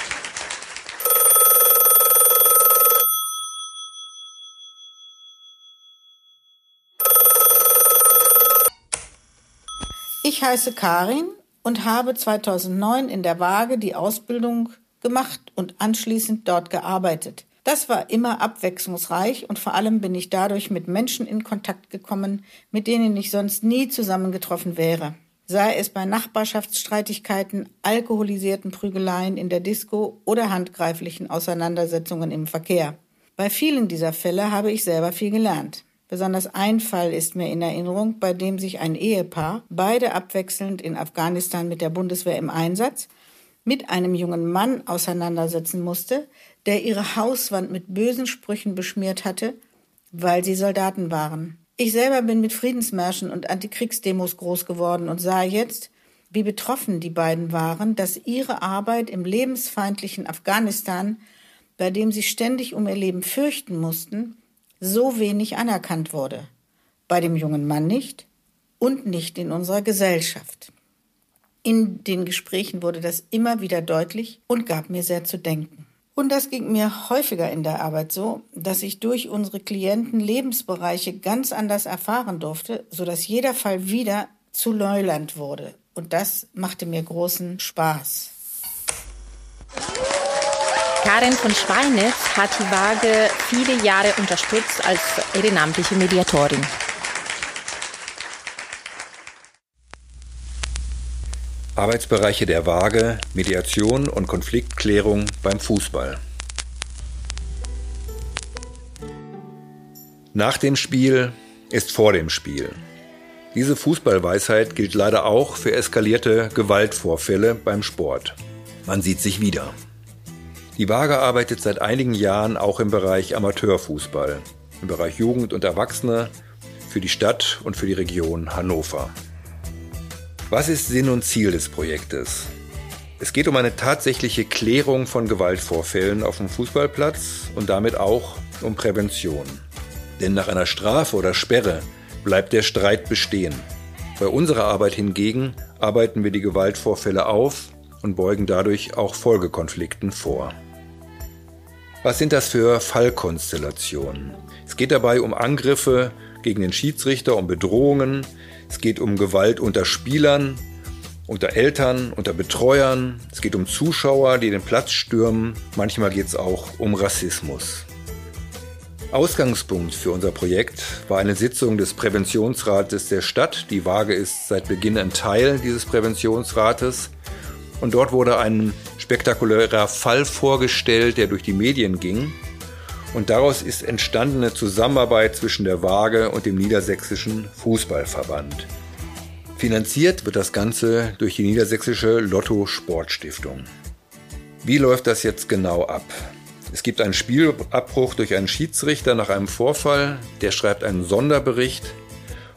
Ich heiße Karin und habe 2009 in der Waage die Ausbildung gemacht und anschließend dort gearbeitet. Das war immer abwechslungsreich und vor allem bin ich dadurch mit Menschen in Kontakt gekommen, mit denen ich sonst nie zusammengetroffen wäre. Sei es bei Nachbarschaftsstreitigkeiten, alkoholisierten Prügeleien in der Disco oder handgreiflichen Auseinandersetzungen im Verkehr. Bei vielen dieser Fälle habe ich selber viel gelernt. Besonders ein Fall ist mir in Erinnerung, bei dem sich ein Ehepaar, beide abwechselnd in Afghanistan mit der Bundeswehr im Einsatz, mit einem jungen Mann auseinandersetzen musste, der ihre Hauswand mit bösen Sprüchen beschmiert hatte, weil sie Soldaten waren. Ich selber bin mit Friedensmärschen und Antikriegsdemos groß geworden und sah jetzt, wie betroffen die beiden waren, dass ihre Arbeit im lebensfeindlichen Afghanistan, bei dem sie ständig um ihr Leben fürchten mussten, so wenig anerkannt wurde. Bei dem jungen Mann nicht und nicht in unserer Gesellschaft. In den Gesprächen wurde das immer wieder deutlich und gab mir sehr zu denken. Und das ging mir häufiger in der Arbeit so, dass ich durch unsere Klienten Lebensbereiche ganz anders erfahren durfte, sodass jeder Fall wieder zu Neuland wurde. Und das machte mir großen Spaß. Karin von Schweinitz hat die Waage viele Jahre unterstützt als ehrenamtliche Mediatorin. Arbeitsbereiche der Waage, Mediation und Konfliktklärung beim Fußball. Nach dem Spiel ist vor dem Spiel. Diese Fußballweisheit gilt leider auch für eskalierte Gewaltvorfälle beim Sport. Man sieht sich wieder. Die Waage arbeitet seit einigen Jahren auch im Bereich Amateurfußball, im Bereich Jugend und Erwachsene, für die Stadt und für die Region Hannover. Was ist Sinn und Ziel des Projektes? Es geht um eine tatsächliche Klärung von Gewaltvorfällen auf dem Fußballplatz und damit auch um Prävention. Denn nach einer Strafe oder Sperre bleibt der Streit bestehen. Bei unserer Arbeit hingegen arbeiten wir die Gewaltvorfälle auf und beugen dadurch auch Folgekonflikten vor. Was sind das für Fallkonstellationen? Es geht dabei um Angriffe gegen den Schiedsrichter, um Bedrohungen, es geht um Gewalt unter Spielern, unter Eltern, unter Betreuern, es geht um Zuschauer, die den Platz stürmen, manchmal geht es auch um Rassismus. Ausgangspunkt für unser Projekt war eine Sitzung des Präventionsrates der Stadt. Die Waage ist seit Beginn ein Teil dieses Präventionsrates. Und dort wurde ein spektakulärer Fall vorgestellt, der durch die Medien ging. Und daraus ist entstandene Zusammenarbeit zwischen der Waage und dem Niedersächsischen Fußballverband. Finanziert wird das Ganze durch die Niedersächsische Lotto Sportstiftung. Wie läuft das jetzt genau ab? Es gibt einen Spielabbruch durch einen Schiedsrichter nach einem Vorfall, der schreibt einen Sonderbericht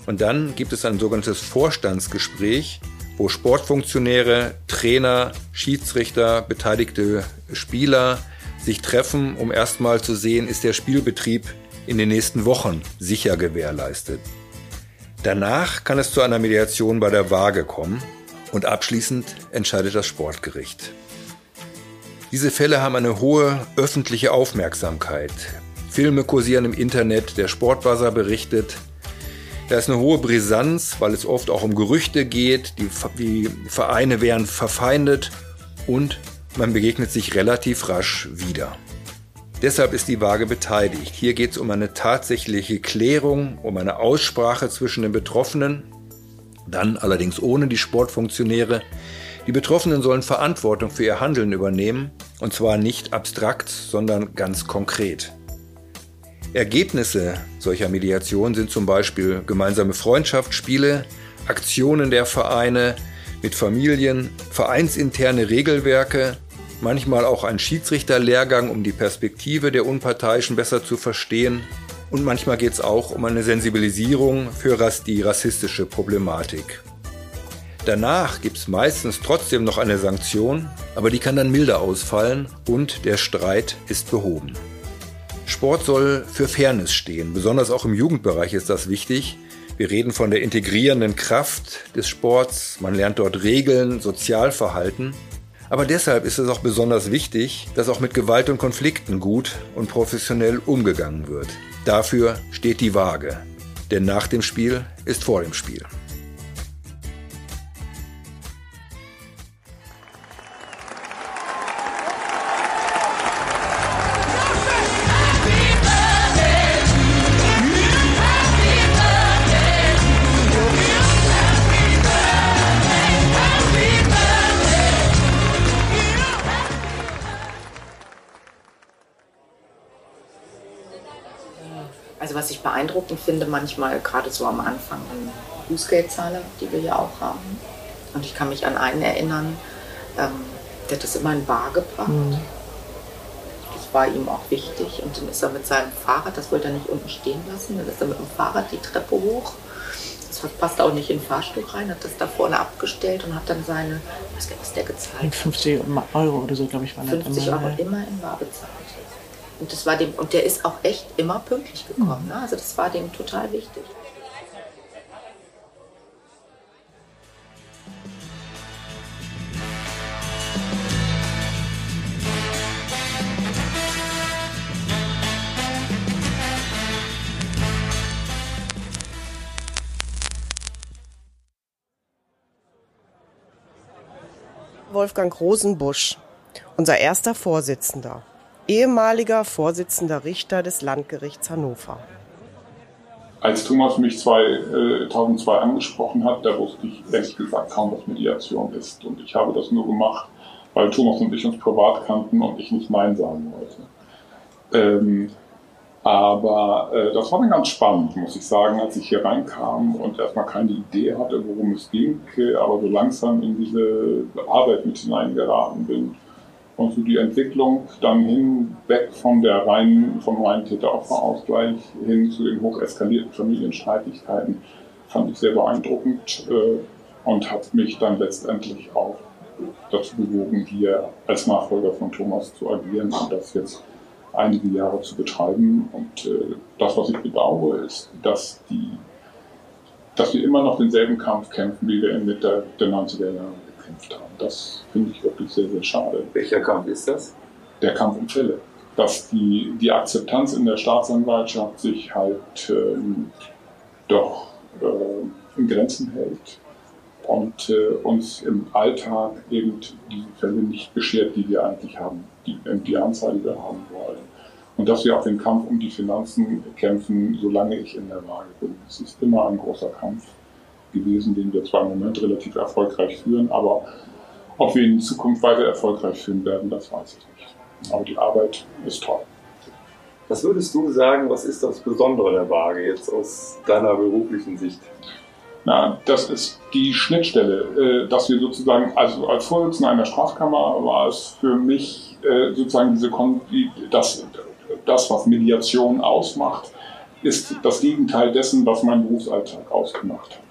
und dann gibt es ein sogenanntes Vorstandsgespräch, wo Sportfunktionäre, Trainer, Schiedsrichter, beteiligte Spieler sich treffen, um erstmal zu sehen, ist der Spielbetrieb in den nächsten Wochen sicher gewährleistet. Danach kann es zu einer Mediation bei der Waage kommen und abschließend entscheidet das Sportgericht. Diese Fälle haben eine hohe öffentliche Aufmerksamkeit. Filme kursieren im Internet, der Sportbuzzer berichtet, da ist eine hohe Brisanz, weil es oft auch um Gerüchte geht, die, die Vereine wären verfeindet und man begegnet sich relativ rasch wieder. Deshalb ist die Waage beteiligt. Hier geht es um eine tatsächliche Klärung, um eine Aussprache zwischen den Betroffenen, dann allerdings ohne die Sportfunktionäre. Die Betroffenen sollen Verantwortung für ihr Handeln übernehmen, und zwar nicht abstrakt, sondern ganz konkret. Ergebnisse solcher Mediation sind zum Beispiel gemeinsame Freundschaftsspiele, Aktionen der Vereine mit Familien, vereinsinterne Regelwerke, manchmal auch ein Schiedsrichterlehrgang, um die Perspektive der Unparteiischen besser zu verstehen. Und manchmal geht es auch um eine Sensibilisierung für die rassistische Problematik. Danach gibt es meistens trotzdem noch eine Sanktion, aber die kann dann milder ausfallen und der Streit ist behoben. Sport soll für Fairness stehen. Besonders auch im Jugendbereich ist das wichtig. Wir reden von der integrierenden Kraft des Sports. Man lernt dort Regeln, Sozialverhalten. Aber deshalb ist es auch besonders wichtig, dass auch mit Gewalt und Konflikten gut und professionell umgegangen wird. Dafür steht die Waage. Denn nach dem Spiel ist vor dem Spiel. Was ich beeindruckend finde, manchmal gerade so am Anfang, an Bußgeldzahler, die wir ja auch haben. Und ich kann mich an einen erinnern, ähm, der hat das immer in Bar gebracht. Mhm. Das war ihm auch wichtig. Und dann ist er mit seinem Fahrrad, das wollte er nicht unten stehen lassen, dann ist er mit dem Fahrrad die Treppe hoch. Das passt auch nicht in den Fahrstuhl rein, hat das da vorne abgestellt und hat dann seine, was ist der gezahlt? 50 Euro oder so, glaube ich, war 50 immer, Euro immer in Bar bezahlt. Und, das war dem, und der ist auch echt immer pünktlich gekommen. Ne? Also das war dem total wichtig. Wolfgang Rosenbusch, unser erster Vorsitzender, ehemaliger Vorsitzender Richter des Landgerichts Hannover. Als Thomas mich 2002 äh, angesprochen hat, da wusste ich ehrlich gesagt kaum, was Mediation ist. Und ich habe das nur gemacht, weil Thomas und ich uns privat kannten und ich nicht Nein sagen wollte. Ähm, aber äh, das war dann ganz spannend, muss ich sagen, als ich hier reinkam und erstmal keine Idee hatte, worum es ging, aber so langsam in diese Arbeit mit hineingeraten bin. Und so die Entwicklung dann hinweg von der reinen, vom reinen Täter-Opfer-Ausgleich hin zu den hocheskalierten Familienstreitigkeiten fand ich sehr beeindruckend äh, und hat mich dann letztendlich auch dazu bewogen, hier als Nachfolger von Thomas zu agieren und das jetzt einige Jahre zu betreiben. Und äh, das, was ich bedauere, ist, dass, die, dass wir immer noch denselben Kampf kämpfen, wie wir in Mitte der 90er Jahre gekämpft haben. Das finde ich wirklich sehr, sehr schade. Welcher Kampf ist das? Der Kampf um Fälle. Dass die, die Akzeptanz in der Staatsanwaltschaft sich halt ähm, doch äh, in Grenzen hält und äh, uns im Alltag eben diese Fälle nicht beschert, die wir eigentlich haben, die, die Anzahl, die wir haben wollen. Und dass wir auch den Kampf um die Finanzen kämpfen, solange ich in der Lage bin. Es ist immer ein großer Kampf gewesen, den wir zwar im Moment relativ erfolgreich führen, aber ob wir ihn in Zukunft weiter erfolgreich führen werden, das weiß ich nicht. Aber die Arbeit ist toll. Was würdest du sagen, was ist das Besondere der Waage jetzt aus deiner beruflichen Sicht? Na, das ist die Schnittstelle, äh, dass wir sozusagen, also als Vorsitzender einer Strafkammer war es für mich äh, sozusagen diese, das, das, was Mediation ausmacht, ist das Gegenteil dessen, was mein Berufsalltag ausgemacht hat.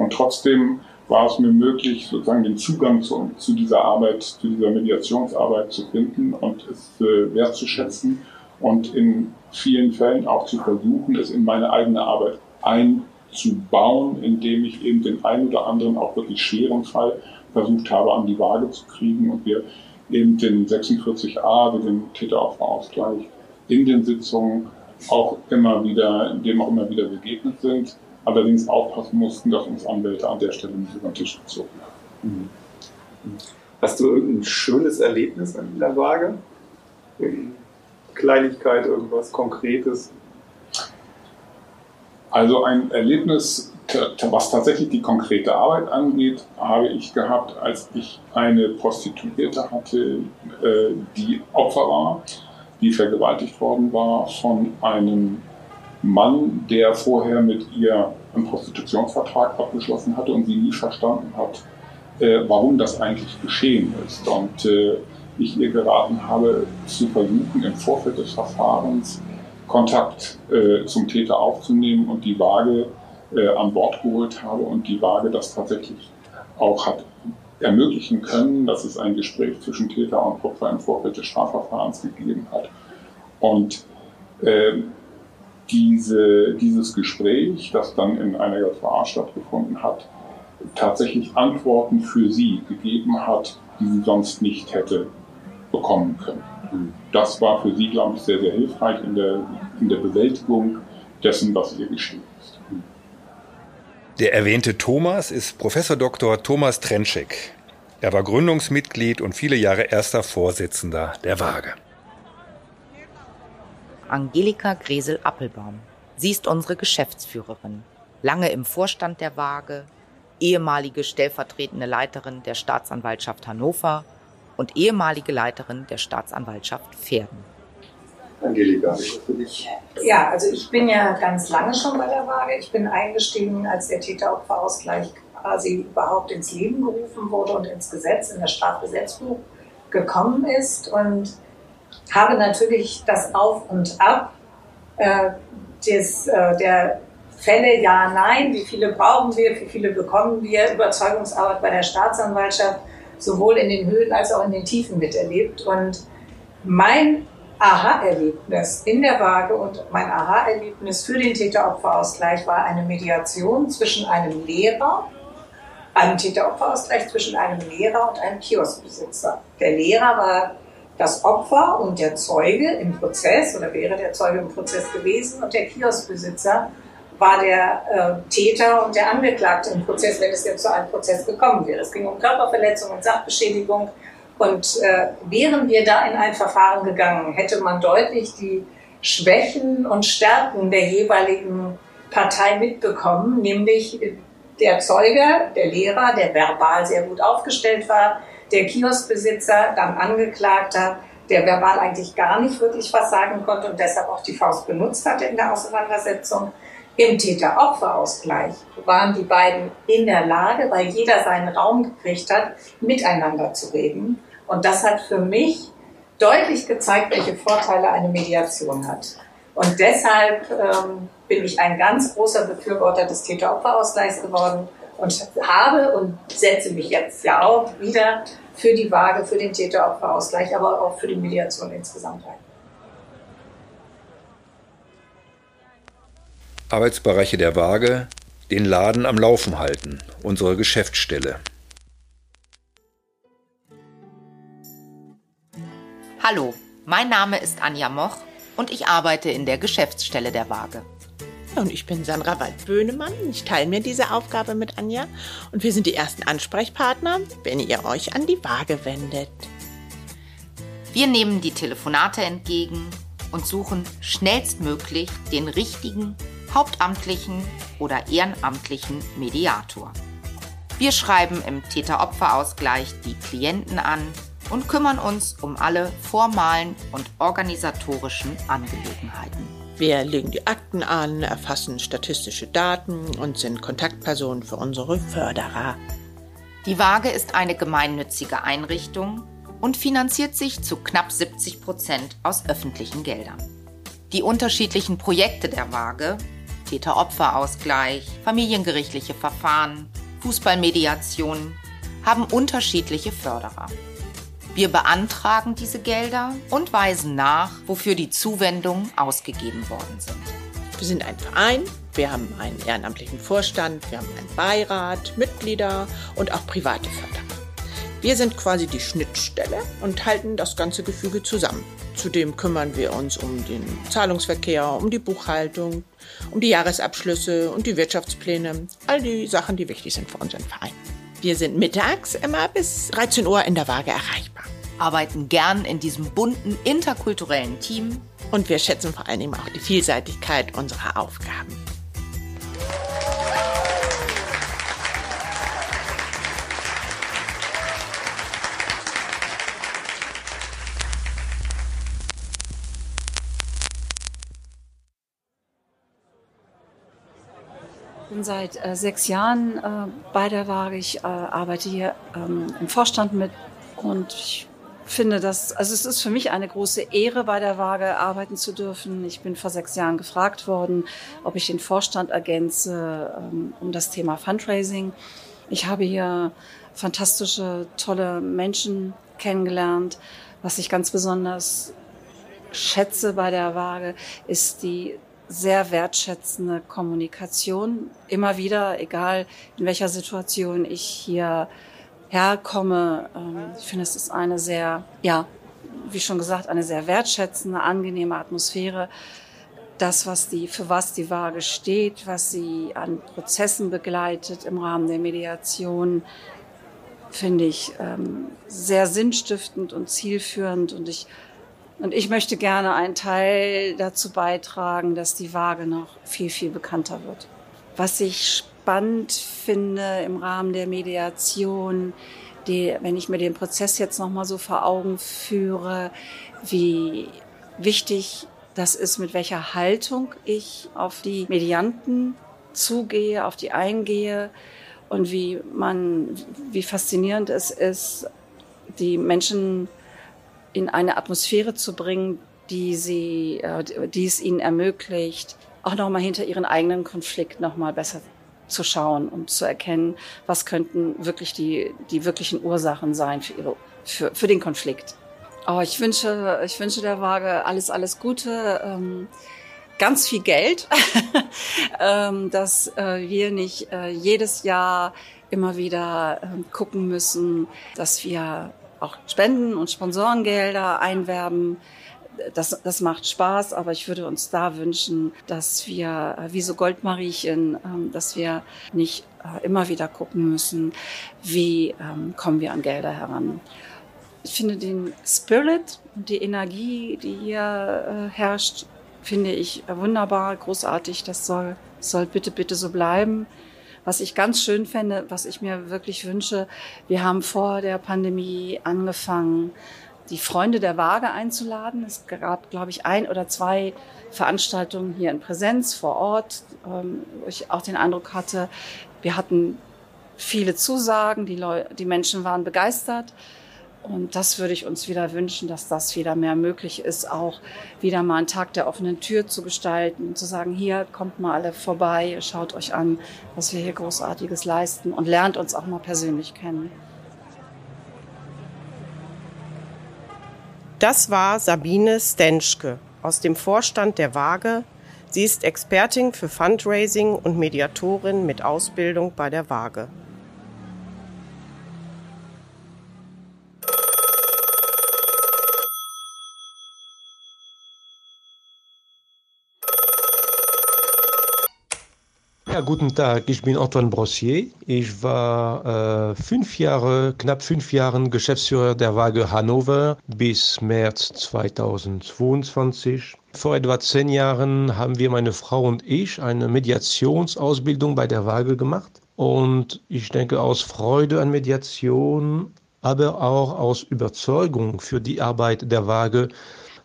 Und trotzdem war es mir möglich, sozusagen den Zugang zu, zu dieser Arbeit, zu dieser Mediationsarbeit zu finden und es äh, wertzuschätzen und in vielen Fällen auch zu versuchen, es in meine eigene Arbeit ein zu bauen, indem ich eben den einen oder anderen auch wirklich schweren Fall versucht habe, an die Waage zu kriegen und wir eben den 46a, den Täteraufbauausgleich, in den Sitzungen auch immer wieder, dem auch immer wieder begegnet sind, allerdings aufpassen mussten, dass uns Anwälte an der Stelle nicht über den Tisch gezogen haben. Mhm. Hast du irgendein schönes Erlebnis an dieser Waage? Kleinigkeit, irgendwas Konkretes? Also ein Erlebnis, was tatsächlich die konkrete Arbeit angeht, habe ich gehabt, als ich eine Prostituierte hatte, äh, die Opfer war, die vergewaltigt worden war von einem Mann, der vorher mit ihr einen Prostitutionsvertrag abgeschlossen hatte und sie nie verstanden hat, äh, warum das eigentlich geschehen ist. Und äh, ich ihr geraten habe, zu versuchen, im Vorfeld des Verfahrens Kontakt äh, zum Täter aufzunehmen und die Waage äh, an Bord geholt habe und die Waage das tatsächlich auch hat ermöglichen können, dass es ein Gespräch zwischen Täter und Opfer im Vorfeld des Strafverfahrens gegeben hat. Und äh, diese, dieses Gespräch, das dann in einer JVA stattgefunden hat, tatsächlich Antworten für sie gegeben hat, die sie sonst nicht hätte bekommen können das war für sie, glaube ich, sehr, sehr hilfreich in der, in der Bewältigung dessen, was ihr geschehen ist. Der erwähnte Thomas ist Professor Dr. Thomas Trenschek. Er war Gründungsmitglied und viele Jahre erster Vorsitzender der Waage. Angelika Gresel-Appelbaum. Sie ist unsere Geschäftsführerin. Lange im Vorstand der Waage, ehemalige stellvertretende Leiterin der Staatsanwaltschaft Hannover und ehemalige Leiterin der Staatsanwaltschaft Pferden. Angelika, für dich. Ja, also ich bin ja ganz lange schon bei der Waage. Ich bin eingestiegen, als der Täteropferausgleich quasi überhaupt ins Leben gerufen wurde und ins Gesetz, in das Strafgesetzbuch gekommen ist und habe natürlich das Auf und Ab äh, des, äh, der Fälle ja, nein, wie viele brauchen wir, wie viele bekommen wir, Überzeugungsarbeit bei der Staatsanwaltschaft, sowohl in den Höhen als auch in den Tiefen miterlebt. Und mein Aha-Erlebnis in der Waage und mein Aha-Erlebnis für den Täter-Opfer-Ausgleich war eine Mediation zwischen einem Lehrer, einem Täter-Opfer-Ausgleich zwischen einem Lehrer und einem Kioskbesitzer. Der Lehrer war das Opfer und der Zeuge im Prozess oder wäre der Zeuge im Prozess gewesen und der Kioskbesitzer war der äh, Täter und der Angeklagte im Prozess, wenn es jetzt zu einem Prozess gekommen wäre. Es ging um Körperverletzung und Sachbeschädigung. Und äh, wären wir da in ein Verfahren gegangen, hätte man deutlich die Schwächen und Stärken der jeweiligen Partei mitbekommen, nämlich der Zeuge, der Lehrer, der verbal sehr gut aufgestellt war, der Kioskbesitzer, dann Angeklagter, der verbal eigentlich gar nicht wirklich was sagen konnte und deshalb auch die Faust benutzt hatte in der Auseinandersetzung. Im Täter-Opfer-Ausgleich waren die beiden in der Lage, weil jeder seinen Raum gekriegt hat, miteinander zu reden. Und das hat für mich deutlich gezeigt, welche Vorteile eine Mediation hat. Und deshalb ähm, bin ich ein ganz großer Befürworter des Täter-Opfer-Ausgleichs geworden und habe und setze mich jetzt ja auch wieder für die Waage, für den Täter-Opfer-Ausgleich, aber auch für die Mediation insgesamt ein. Arbeitsbereiche der Waage, den Laden am Laufen halten, unsere Geschäftsstelle. Hallo, mein Name ist Anja Moch und ich arbeite in der Geschäftsstelle der Waage. Und ich bin Sandra Wald-Böhnemann. Ich teile mir diese Aufgabe mit Anja. Und wir sind die ersten Ansprechpartner, wenn ihr euch an die Waage wendet. Wir nehmen die Telefonate entgegen und suchen schnellstmöglich den richtigen hauptamtlichen oder ehrenamtlichen Mediator. Wir schreiben im Täter-Opfer-Ausgleich die Klienten an und kümmern uns um alle formalen und organisatorischen Angelegenheiten. Wir legen die Akten an, erfassen statistische Daten und sind Kontaktpersonen für unsere Förderer. Die Waage ist eine gemeinnützige Einrichtung und finanziert sich zu knapp 70 Prozent aus öffentlichen Geldern. Die unterschiedlichen Projekte der Waage Täter-Opfer-Ausgleich, familiengerichtliche Verfahren, Fußballmediation haben unterschiedliche Förderer. Wir beantragen diese Gelder und weisen nach, wofür die Zuwendungen ausgegeben worden sind. Wir sind ein Verein, wir haben einen ehrenamtlichen Vorstand, wir haben einen Beirat, Mitglieder und auch private Förderer. Wir sind quasi die Schnittstelle und halten das ganze Gefüge zusammen. Zudem kümmern wir uns um den Zahlungsverkehr, um die Buchhaltung, um die Jahresabschlüsse und die Wirtschaftspläne. All die Sachen, die wichtig sind für unseren Verein. Wir sind mittags immer bis 13 Uhr in der Waage erreichbar. Arbeiten gern in diesem bunten interkulturellen Team. Und wir schätzen vor allen Dingen auch die Vielseitigkeit unserer Aufgaben. Bin seit äh, sechs Jahren äh, bei der Waage. Ich äh, arbeite hier ähm, im Vorstand mit und ich finde das, also es ist für mich eine große Ehre, bei der Waage arbeiten zu dürfen. Ich bin vor sechs Jahren gefragt worden, ob ich den Vorstand ergänze ähm, um das Thema Fundraising. Ich habe hier fantastische, tolle Menschen kennengelernt. Was ich ganz besonders schätze bei der Waage, ist die sehr wertschätzende Kommunikation. Immer wieder, egal in welcher Situation ich hier herkomme. Ähm, ich finde, es ist eine sehr, ja, wie schon gesagt, eine sehr wertschätzende, angenehme Atmosphäre. Das, was die, für was die Waage steht, was sie an Prozessen begleitet im Rahmen der Mediation, finde ich ähm, sehr sinnstiftend und zielführend. Und ich und ich möchte gerne einen Teil dazu beitragen, dass die Waage noch viel, viel bekannter wird. Was ich spannend finde im Rahmen der Mediation, die, wenn ich mir den Prozess jetzt noch mal so vor Augen führe, wie wichtig das ist, mit welcher Haltung ich auf die Medianten zugehe, auf die eingehe und wie man, wie faszinierend es ist, die Menschen in eine Atmosphäre zu bringen, die sie, äh, die es ihnen ermöglicht, auch nochmal hinter ihren eigenen Konflikt nochmal besser zu schauen und zu erkennen, was könnten wirklich die, die wirklichen Ursachen sein für ihre, für, für den Konflikt. Oh, ich wünsche, ich wünsche der Waage alles, alles Gute, ähm, ganz viel Geld, [laughs] ähm, dass äh, wir nicht äh, jedes Jahr immer wieder äh, gucken müssen, dass wir auch Spenden und Sponsorengelder einwerben. Das, das macht Spaß, aber ich würde uns da wünschen, dass wir, äh, wie so Goldmariechen, ähm, dass wir nicht äh, immer wieder gucken müssen, wie ähm, kommen wir an Gelder heran. Ich finde den Spirit und die Energie, die hier äh, herrscht, finde ich wunderbar, großartig. Das soll, soll bitte, bitte so bleiben. Was ich ganz schön fände, was ich mir wirklich wünsche, wir haben vor der Pandemie angefangen, die Freunde der Waage einzuladen. Es gab, glaube ich, ein oder zwei Veranstaltungen hier in Präsenz vor Ort, ähm, wo ich auch den Eindruck hatte, wir hatten viele Zusagen, die, Leute, die Menschen waren begeistert. Und das würde ich uns wieder wünschen, dass das wieder mehr möglich ist, auch wieder mal einen Tag der offenen Tür zu gestalten, zu sagen, hier kommt mal alle vorbei, schaut euch an, was wir hier großartiges leisten und lernt uns auch mal persönlich kennen. Das war Sabine Stenschke aus dem Vorstand der Waage. Sie ist Expertin für Fundraising und Mediatorin mit Ausbildung bei der Waage. Ja, guten Tag, ich bin Antoine Brossier. Ich war äh, fünf Jahre, knapp fünf Jahre Geschäftsführer der Waage Hannover bis März 2022. Vor etwa zehn Jahren haben wir, meine Frau und ich, eine Mediationsausbildung bei der Waage gemacht. Und ich denke, aus Freude an Mediation, aber auch aus Überzeugung für die Arbeit der Waage,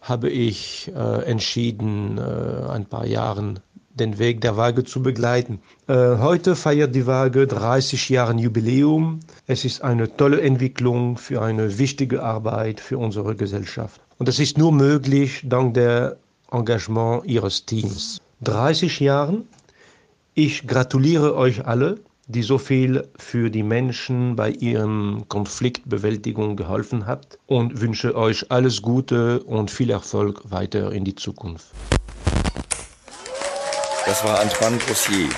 habe ich äh, entschieden, äh, ein paar Jahren den Weg der Waage zu begleiten. Äh, heute feiert die Waage 30 Jahre Jubiläum. Es ist eine tolle Entwicklung für eine wichtige Arbeit für unsere Gesellschaft. Und es ist nur möglich dank der Engagement Ihres Teams. 30 Jahren. Ich gratuliere euch alle, die so viel für die Menschen bei ihren Konfliktbewältigung geholfen habt und wünsche euch alles Gute und viel Erfolg weiter in die Zukunft. Das war Antoine Grossier,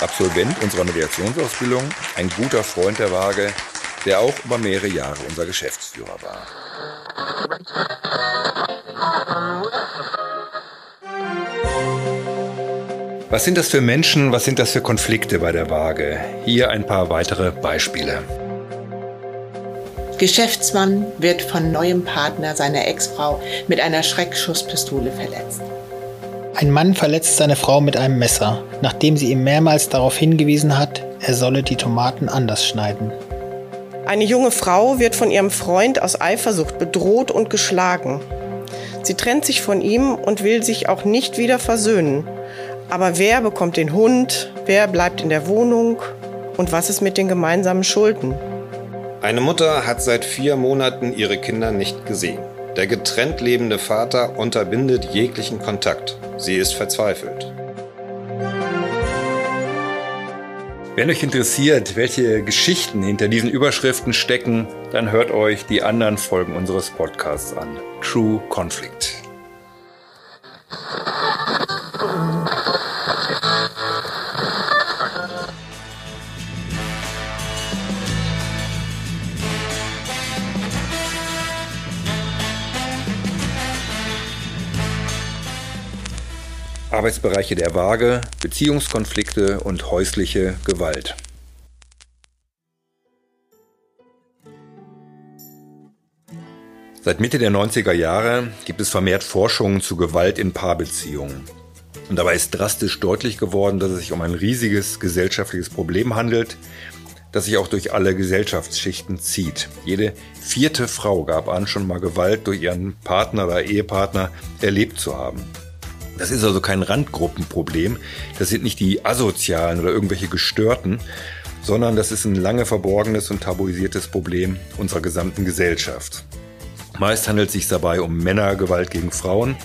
Absolvent unserer Mediationsausbildung, ein guter Freund der Waage, der auch über mehrere Jahre unser Geschäftsführer war. Was sind das für Menschen, was sind das für Konflikte bei der Waage? Hier ein paar weitere Beispiele. Geschäftsmann wird von neuem Partner seiner Ex-Frau mit einer Schreckschusspistole verletzt. Ein Mann verletzt seine Frau mit einem Messer, nachdem sie ihm mehrmals darauf hingewiesen hat, er solle die Tomaten anders schneiden. Eine junge Frau wird von ihrem Freund aus Eifersucht bedroht und geschlagen. Sie trennt sich von ihm und will sich auch nicht wieder versöhnen. Aber wer bekommt den Hund? Wer bleibt in der Wohnung? Und was ist mit den gemeinsamen Schulden? Eine Mutter hat seit vier Monaten ihre Kinder nicht gesehen. Der getrennt lebende Vater unterbindet jeglichen Kontakt. Sie ist verzweifelt. Wenn euch interessiert, welche Geschichten hinter diesen Überschriften stecken, dann hört euch die anderen Folgen unseres Podcasts an. True Conflict. Arbeitsbereiche der Waage, Beziehungskonflikte und häusliche Gewalt. Seit Mitte der 90er Jahre gibt es vermehrt Forschungen zu Gewalt in Paarbeziehungen. Und dabei ist drastisch deutlich geworden, dass es sich um ein riesiges gesellschaftliches Problem handelt, das sich auch durch alle Gesellschaftsschichten zieht. Jede vierte Frau gab an, schon mal Gewalt durch ihren Partner oder Ehepartner erlebt zu haben. Das ist also kein Randgruppenproblem, das sind nicht die Asozialen oder irgendwelche Gestörten, sondern das ist ein lange verborgenes und tabuisiertes Problem unserer gesamten Gesellschaft. Meist handelt es sich dabei um Männergewalt gegen Frauen,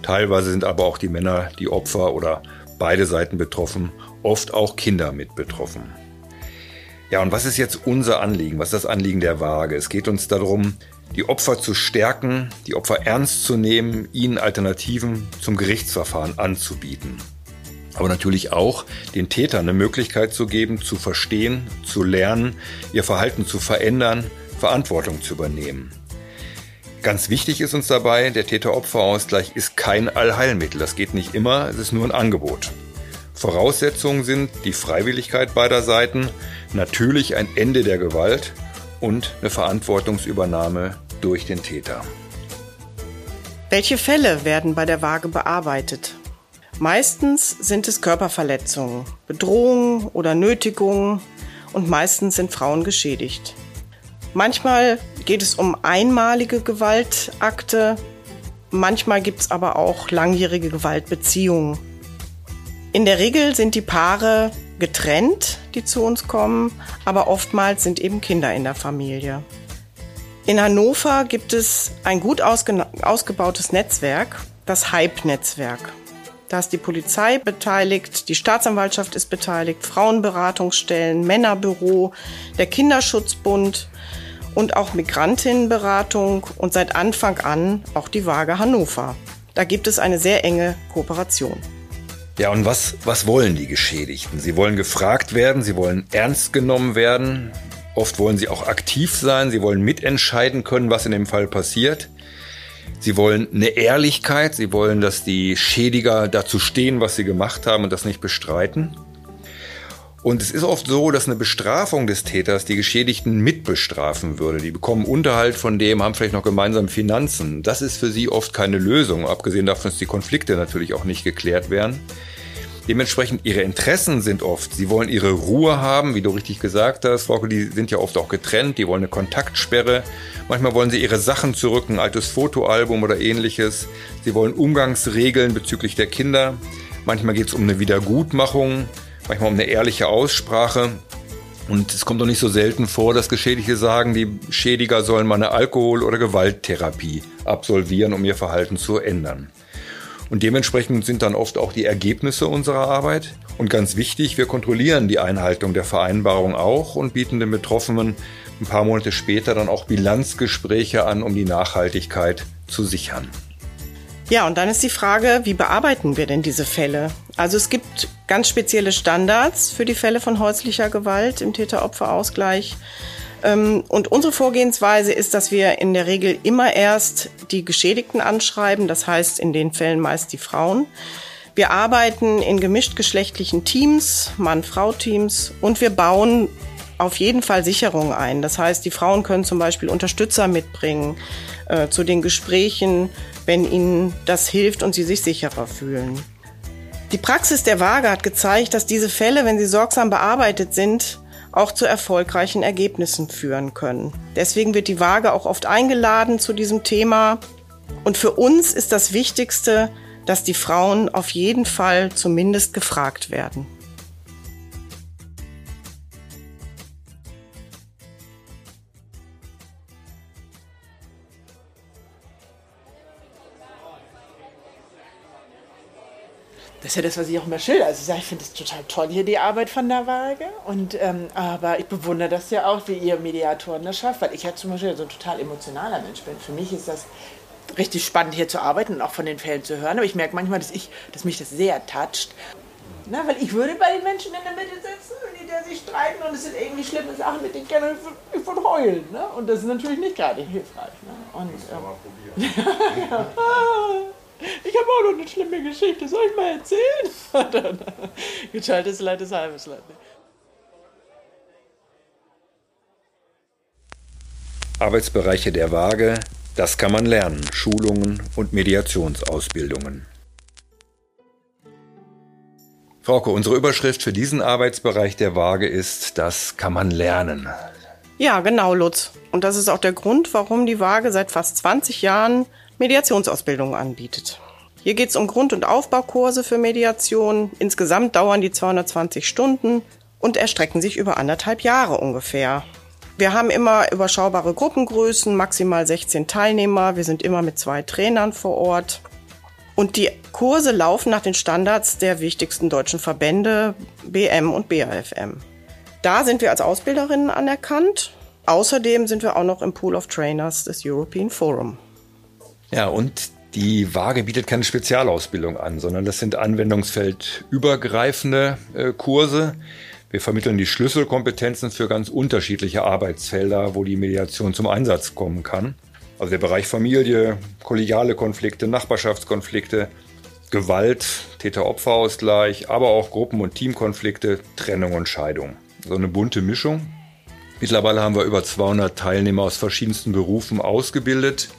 teilweise sind aber auch die Männer die Opfer oder beide Seiten betroffen, oft auch Kinder mit betroffen. Ja, und was ist jetzt unser Anliegen? Was ist das Anliegen der Waage? Es geht uns darum, die Opfer zu stärken, die Opfer ernst zu nehmen, ihnen Alternativen zum Gerichtsverfahren anzubieten. Aber natürlich auch den Tätern eine Möglichkeit zu geben, zu verstehen, zu lernen, ihr Verhalten zu verändern, Verantwortung zu übernehmen. Ganz wichtig ist uns dabei, der Täter-Opfer-Ausgleich ist kein Allheilmittel. Das geht nicht immer, es ist nur ein Angebot. Voraussetzungen sind die Freiwilligkeit beider Seiten, natürlich ein Ende der Gewalt und eine Verantwortungsübernahme durch den Täter. Welche Fälle werden bei der Waage bearbeitet? Meistens sind es Körperverletzungen, Bedrohungen oder Nötigungen und meistens sind Frauen geschädigt. Manchmal geht es um einmalige Gewaltakte, manchmal gibt es aber auch langjährige Gewaltbeziehungen. In der Regel sind die Paare getrennt, die zu uns kommen, aber oftmals sind eben Kinder in der Familie. In Hannover gibt es ein gut ausge ausgebautes Netzwerk, das Hype-Netzwerk. Da ist die Polizei beteiligt, die Staatsanwaltschaft ist beteiligt, Frauenberatungsstellen, Männerbüro, der Kinderschutzbund und auch Migrantinnenberatung und seit Anfang an auch die Waage Hannover. Da gibt es eine sehr enge Kooperation. Ja, und was, was wollen die Geschädigten? Sie wollen gefragt werden, sie wollen ernst genommen werden. Oft wollen sie auch aktiv sein, sie wollen mitentscheiden können, was in dem Fall passiert. Sie wollen eine Ehrlichkeit, sie wollen, dass die Schädiger dazu stehen, was sie gemacht haben und das nicht bestreiten. Und es ist oft so, dass eine Bestrafung des Täters die Geschädigten mitbestrafen würde. Die bekommen Unterhalt von dem, haben vielleicht noch gemeinsam Finanzen. Das ist für sie oft keine Lösung, abgesehen davon, dass die Konflikte natürlich auch nicht geklärt werden. Dementsprechend ihre Interessen sind oft, sie wollen ihre Ruhe haben, wie du richtig gesagt hast, Frauke, die sind ja oft auch getrennt, die wollen eine Kontaktsperre. Manchmal wollen sie ihre Sachen zurück, ein altes Fotoalbum oder ähnliches. Sie wollen Umgangsregeln bezüglich der Kinder. Manchmal geht es um eine Wiedergutmachung, manchmal um eine ehrliche Aussprache. Und es kommt doch nicht so selten vor, dass Geschädigte sagen, die Schädiger sollen mal eine Alkohol- oder Gewalttherapie absolvieren, um ihr Verhalten zu ändern. Und dementsprechend sind dann oft auch die Ergebnisse unserer Arbeit. Und ganz wichtig, wir kontrollieren die Einhaltung der Vereinbarung auch und bieten den Betroffenen ein paar Monate später dann auch Bilanzgespräche an, um die Nachhaltigkeit zu sichern. Ja, und dann ist die Frage, wie bearbeiten wir denn diese Fälle? Also es gibt ganz spezielle Standards für die Fälle von häuslicher Gewalt im Täter-Opfer-Ausgleich. Ähm, und unsere Vorgehensweise ist, dass wir in der Regel immer erst die Geschädigten anschreiben, das heißt in den Fällen meist die Frauen. Wir arbeiten in gemischtgeschlechtlichen Teams, Mann-Frau-Teams und wir bauen auf jeden Fall Sicherungen ein. Das heißt, die Frauen können zum Beispiel Unterstützer mitbringen äh, zu den Gesprächen, wenn ihnen das hilft und sie sich sicherer fühlen. Die Praxis der Waage hat gezeigt, dass diese Fälle, wenn sie sorgsam bearbeitet sind, auch zu erfolgreichen Ergebnissen führen können. Deswegen wird die Waage auch oft eingeladen zu diesem Thema. Und für uns ist das Wichtigste, dass die Frauen auf jeden Fall zumindest gefragt werden. Das ist ja das, was ich auch immer schilder. Also ich sage, ich finde es total toll hier, die Arbeit von der Waage. Und, ähm, aber ich bewundere das ja auch, wie ihr Mediatoren das schafft, weil ich ja zum Beispiel so ein total emotionaler Mensch bin. Für mich ist das richtig spannend, hier zu arbeiten und auch von den Fällen zu hören. Aber ich merke manchmal, dass, ich, dass mich das sehr toucht. Na, weil ich würde bei den Menschen in der Mitte sitzen und die der sich streiten und es sind irgendwie schlimme Sachen mit den Kindern. Ich würde heulen. Ne? Und das ist natürlich nicht gerade hilfreich. Ne? Und, ähm, ja, [laughs] [laughs] Ich habe auch noch eine schlimme Geschichte. Soll ich mal erzählen? [laughs] Geschaltes Leid ist halbes Leid. Arbeitsbereiche der Waage, das kann man lernen. Schulungen und Mediationsausbildungen. Frauke, unsere Überschrift für diesen Arbeitsbereich der Waage ist, das kann man lernen. Ja, genau, Lutz. Und das ist auch der Grund, warum die Waage seit fast 20 Jahren Mediationsausbildungen anbietet. Hier geht es um Grund- und Aufbaukurse für Mediation. Insgesamt dauern die 220 Stunden und erstrecken sich über anderthalb Jahre ungefähr. Wir haben immer überschaubare Gruppengrößen, maximal 16 Teilnehmer. Wir sind immer mit zwei Trainern vor Ort. Und die Kurse laufen nach den Standards der wichtigsten deutschen Verbände BM und BAFM. Da sind wir als Ausbilderinnen anerkannt. Außerdem sind wir auch noch im Pool of Trainers des European Forum. Ja, und die Waage bietet keine Spezialausbildung an, sondern das sind anwendungsfeldübergreifende äh, Kurse. Wir vermitteln die Schlüsselkompetenzen für ganz unterschiedliche Arbeitsfelder, wo die Mediation zum Einsatz kommen kann. Also der Bereich Familie, kollegiale Konflikte, Nachbarschaftskonflikte, Gewalt, Täter-Opfer-Ausgleich, aber auch Gruppen- und Teamkonflikte, Trennung und Scheidung. So eine bunte Mischung. Mittlerweile haben wir über 200 Teilnehmer aus verschiedensten Berufen ausgebildet.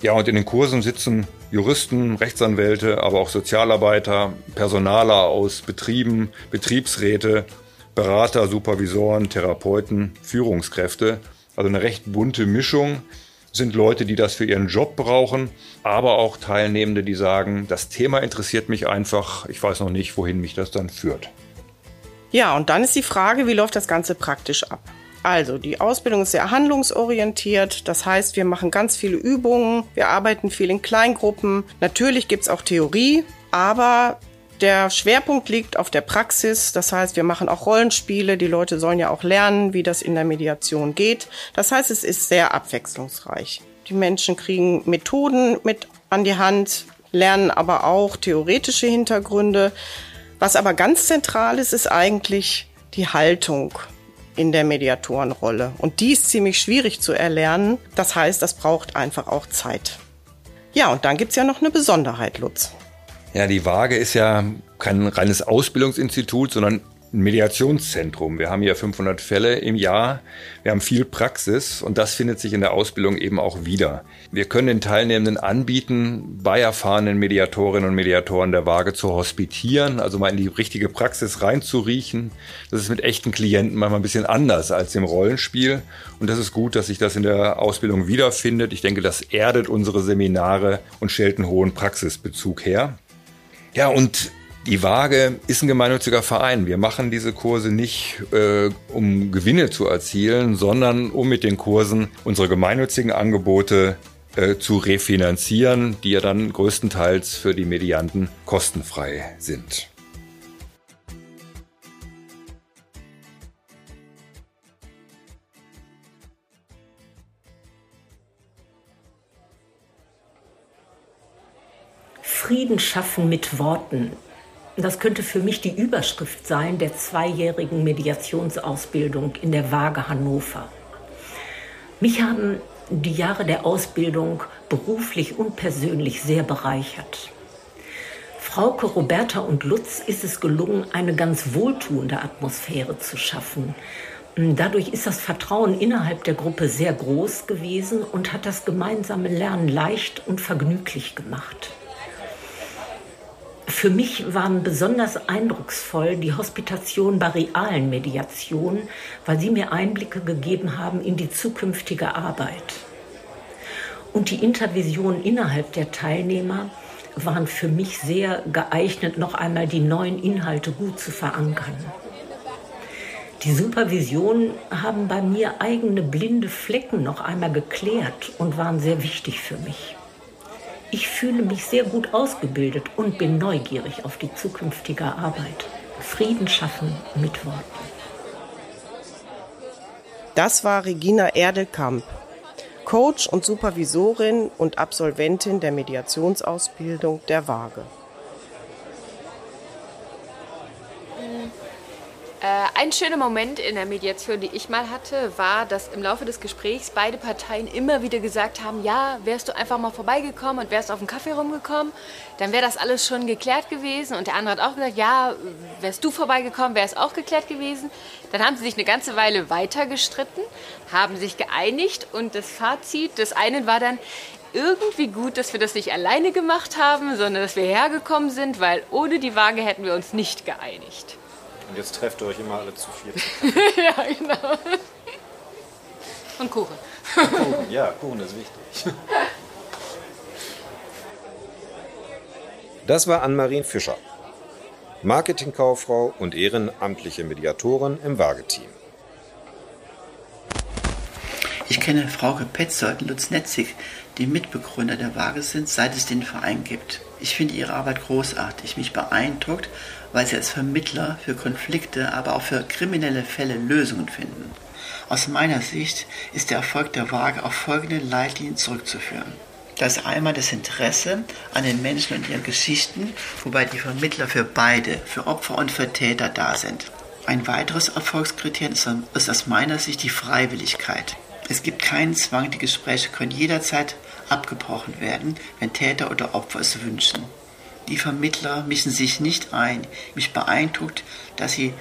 Ja, und in den Kursen sitzen Juristen, Rechtsanwälte, aber auch Sozialarbeiter, Personaler aus Betrieben, Betriebsräte, Berater, Supervisoren, Therapeuten, Führungskräfte. Also eine recht bunte Mischung sind Leute, die das für ihren Job brauchen, aber auch Teilnehmende, die sagen, das Thema interessiert mich einfach, ich weiß noch nicht, wohin mich das dann führt. Ja, und dann ist die Frage, wie läuft das Ganze praktisch ab? Also, die Ausbildung ist sehr handlungsorientiert. Das heißt, wir machen ganz viele Übungen, wir arbeiten viel in Kleingruppen. Natürlich gibt es auch Theorie, aber der Schwerpunkt liegt auf der Praxis. Das heißt, wir machen auch Rollenspiele. Die Leute sollen ja auch lernen, wie das in der Mediation geht. Das heißt, es ist sehr abwechslungsreich. Die Menschen kriegen Methoden mit an die Hand, lernen aber auch theoretische Hintergründe. Was aber ganz zentral ist, ist eigentlich die Haltung in der Mediatorenrolle. Und die ist ziemlich schwierig zu erlernen. Das heißt, das braucht einfach auch Zeit. Ja, und dann gibt's ja noch eine Besonderheit, Lutz. Ja, die Waage ist ja kein reines Ausbildungsinstitut, sondern ein Mediationszentrum. Wir haben hier 500 Fälle im Jahr. Wir haben viel Praxis und das findet sich in der Ausbildung eben auch wieder. Wir können den Teilnehmenden anbieten, bei erfahrenen Mediatorinnen und Mediatoren der Waage zu hospitieren, also mal in die richtige Praxis reinzuriechen. Das ist mit echten Klienten manchmal ein bisschen anders als im Rollenspiel und das ist gut, dass sich das in der Ausbildung wiederfindet. Ich denke, das erdet unsere Seminare und stellt einen hohen Praxisbezug her. Ja, und die Waage ist ein gemeinnütziger Verein. Wir machen diese Kurse nicht, äh, um Gewinne zu erzielen, sondern um mit den Kursen unsere gemeinnützigen Angebote äh, zu refinanzieren, die ja dann größtenteils für die Medianten kostenfrei sind. Frieden schaffen mit Worten das könnte für mich die Überschrift sein der zweijährigen Mediationsausbildung in der Waage Hannover. Mich haben die Jahre der Ausbildung beruflich und persönlich sehr bereichert. Frauke, Roberta und Lutz ist es gelungen, eine ganz wohltuende Atmosphäre zu schaffen. Dadurch ist das Vertrauen innerhalb der Gruppe sehr groß gewesen und hat das gemeinsame Lernen leicht und vergnüglich gemacht. Für mich waren besonders eindrucksvoll die Hospitation bei realen Mediationen, weil sie mir Einblicke gegeben haben in die zukünftige Arbeit. Und die Intervisionen innerhalb der Teilnehmer waren für mich sehr geeignet, noch einmal die neuen Inhalte gut zu verankern. Die Supervisionen haben bei mir eigene blinde Flecken noch einmal geklärt und waren sehr wichtig für mich. Ich fühle mich sehr gut ausgebildet und bin neugierig auf die zukünftige Arbeit. Frieden schaffen mit Worten. Das war Regina Erdelkamp, Coach und Supervisorin und Absolventin der Mediationsausbildung der Waage. Ein schöner Moment in der Mediation, die ich mal hatte, war, dass im Laufe des Gesprächs beide Parteien immer wieder gesagt haben, ja, wärst du einfach mal vorbeigekommen und wärst auf den Kaffee rumgekommen, dann wäre das alles schon geklärt gewesen. Und der andere hat auch gesagt, ja, wärst du vorbeigekommen, wäre es auch geklärt gewesen. Dann haben sie sich eine ganze Weile weiter gestritten, haben sich geeinigt und das Fazit des einen war dann, irgendwie gut, dass wir das nicht alleine gemacht haben, sondern dass wir hergekommen sind, weil ohne die Waage hätten wir uns nicht geeinigt. Und jetzt trefft ihr euch immer alle zu viert. [laughs] ja, genau. Und Kuchen. Kuchen, ja, Kuchen ist wichtig. Das war Ann-Marien Fischer, Marketingkauffrau und ehrenamtliche Mediatorin im Waageteam. Ich kenne Frauke Petzold und Lutz Netzig, die Mitbegründer der Waage sind, seit es den Verein gibt. Ich finde ihre Arbeit großartig. Mich beeindruckt, weil sie als Vermittler für Konflikte, aber auch für kriminelle Fälle Lösungen finden. Aus meiner Sicht ist der Erfolg der Waage auf folgende Leitlinien zurückzuführen. Das ist einmal das Interesse an den Menschen und ihren Geschichten, wobei die Vermittler für beide, für Opfer und für Täter da sind. Ein weiteres Erfolgskriterium ist aus meiner Sicht die Freiwilligkeit. Es gibt keinen Zwang, die Gespräche können jederzeit abgebrochen werden, wenn Täter oder Opfer es wünschen. Die Vermittler mischen sich nicht ein. Mich beeindruckt, dass sie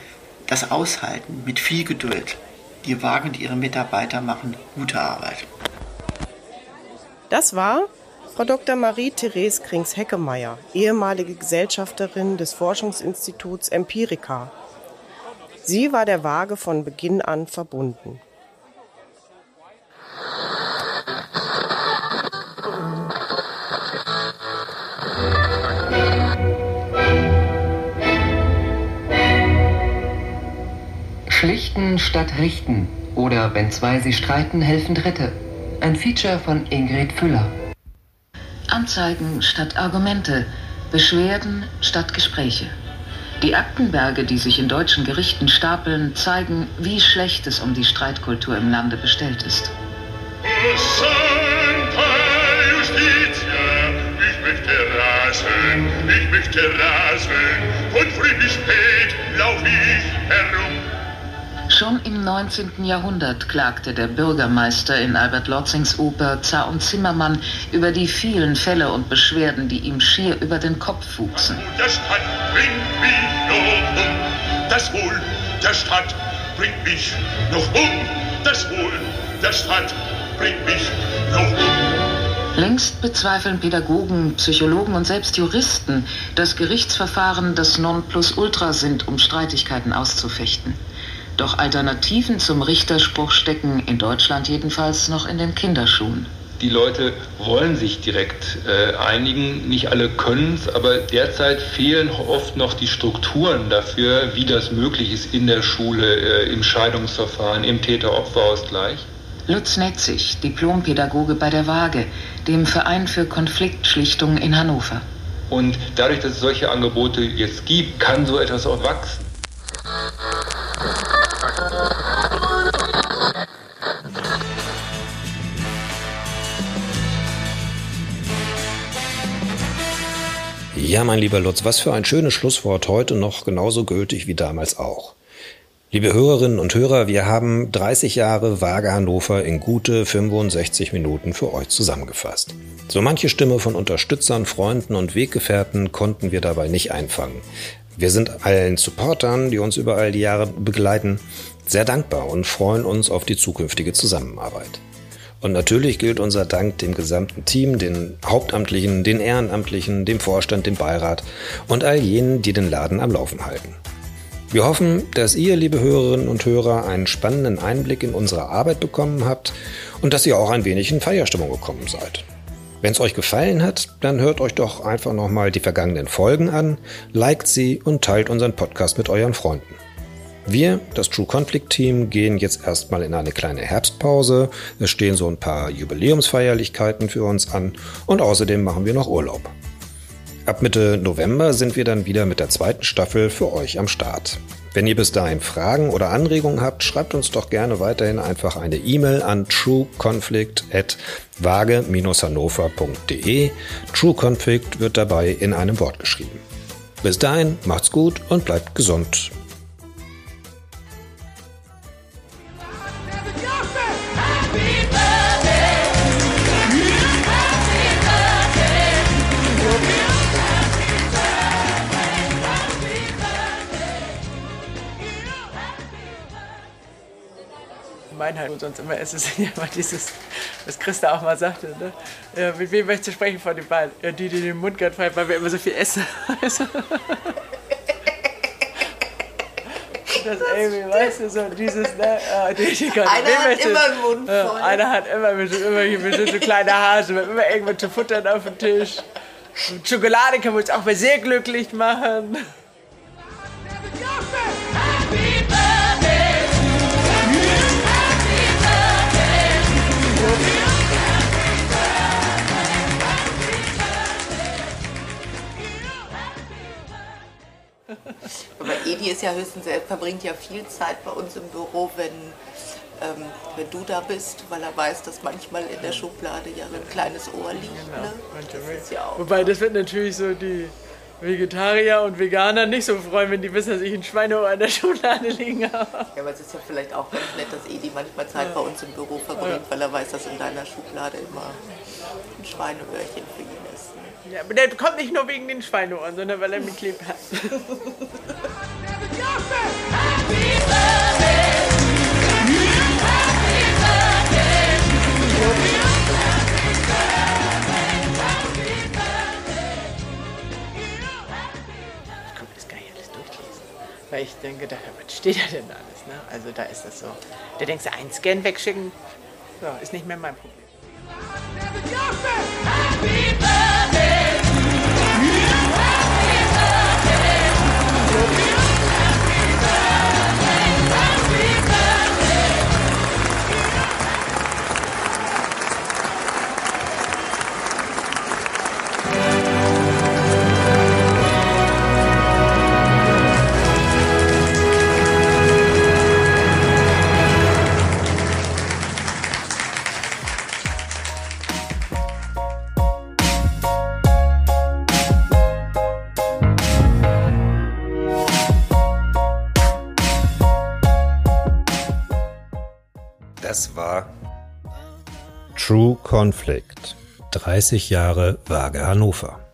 das aushalten mit viel Geduld. Die Wagen und ihre Mitarbeiter machen gute Arbeit. Das war Frau Dr. Marie-Therese Krings-Heckemeyer, ehemalige Gesellschafterin des Forschungsinstituts Empirica. Sie war der Waage von Beginn an verbunden. Schlichten statt richten oder wenn zwei sich streiten, helfen Dritte. Ein Feature von Ingrid Füller. Anzeigen statt Argumente, Beschwerden statt Gespräche. Die Aktenberge, die sich in deutschen Gerichten stapeln, zeigen, wie schlecht es um die Streitkultur im Lande bestellt ist. Ich möchte rasen, ich möchte rasen, von früh bis spät lauf ich herum. Schon im 19. Jahrhundert klagte der Bürgermeister in Albert Lotzings Oper Zar und Zimmermann über die vielen Fälle und Beschwerden, die ihm schier über den Kopf wuchsen. Der Stadt bringt mich noch um, das Wohl der Stadt bringt mich noch um, das Wohl der Stadt bringt mich noch um. Längst bezweifeln Pädagogen, Psychologen und selbst Juristen, dass Gerichtsverfahren das Nonplusultra sind, um Streitigkeiten auszufechten. Doch Alternativen zum Richterspruch stecken in Deutschland jedenfalls noch in den Kinderschuhen. Die Leute wollen sich direkt äh, einigen, nicht alle können es, aber derzeit fehlen oft noch die Strukturen dafür, wie das möglich ist in der Schule, äh, im Scheidungsverfahren, im Täter-Opfer-Ausgleich. Lutz Netzig, Diplompädagoge bei der Waage, dem Verein für Konfliktschlichtung in Hannover. Und dadurch, dass es solche Angebote jetzt gibt, kann so etwas auch wachsen. Ja, mein lieber Lutz, was für ein schönes Schlusswort heute noch genauso gültig wie damals auch. Liebe Hörerinnen und Hörer, wir haben 30 Jahre Waage Hannover in gute 65 Minuten für euch zusammengefasst. So manche Stimme von Unterstützern, Freunden und Weggefährten konnten wir dabei nicht einfangen. Wir sind allen Supportern, die uns über all die Jahre begleiten, sehr dankbar und freuen uns auf die zukünftige Zusammenarbeit. Und natürlich gilt unser Dank dem gesamten Team, den Hauptamtlichen, den Ehrenamtlichen, dem Vorstand, dem Beirat und all jenen, die den Laden am Laufen halten. Wir hoffen, dass ihr, liebe Hörerinnen und Hörer, einen spannenden Einblick in unsere Arbeit bekommen habt und dass ihr auch ein wenig in Feierstimmung gekommen seid. Wenn es euch gefallen hat, dann hört euch doch einfach nochmal die vergangenen Folgen an, liked sie und teilt unseren Podcast mit euren Freunden. Wir, das True Conflict Team, gehen jetzt erstmal in eine kleine Herbstpause. Es stehen so ein paar Jubiläumsfeierlichkeiten für uns an und außerdem machen wir noch Urlaub. Ab Mitte November sind wir dann wieder mit der zweiten Staffel für euch am Start. Wenn ihr bis dahin Fragen oder Anregungen habt, schreibt uns doch gerne weiterhin einfach eine E-Mail an trueconflict@waage-hannover.de. True Conflict wird dabei in einem Wort geschrieben. Bis dahin macht's gut und bleibt gesund. Meinheit und sonst immer ist es ja immer dieses was Christa auch mal sagte, ne? Ja, mit wem möchtest du sprechen von den beiden? Ja, die, die den Mund gerade frei, weil wir immer so viel essen. [laughs] das irgendwie, weißt du, so dieses, ne? Ja, die, die einer hat möchte, immer einen Mund voll. Ja, einer hat immer, wir sind immer, wir sind so kleine Hase, wir haben immer irgendwas zu futtern auf dem Tisch. Schokolade kann uns auch mal sehr glücklich machen. Aber Edi ist ja höchstens, er verbringt ja viel Zeit bei uns im Büro, wenn, ähm, wenn du da bist, weil er weiß, dass manchmal in der Schublade ja ein kleines Ohr liegt. Ne? Das ja Wobei, das wird natürlich so die Vegetarier und Veganer nicht so freuen, wenn die wissen, dass ich ein Schweineohr in der [laughs] Schublade liegen habe. Ja, aber es ist ja vielleicht auch ganz nett, dass Edi manchmal Zeit bei uns im Büro verbringt, Ja. weil er weiß, dass in deiner Schublade immer ein Schweineöhrchen für ihn? Ja, aber der kommt nicht nur wegen den Schweineohren, sondern weil er mich lieb hat. Ich konnte das gar nicht alles durchlesen. Weil ich dann gedacht habe, was steht da denn alles? Ne? Also da ist das so. Da denkst du, einen Scan wegschicken, so, ist nicht mehr mein Problem. True Conflict. 30 Jahre Waage Hannover.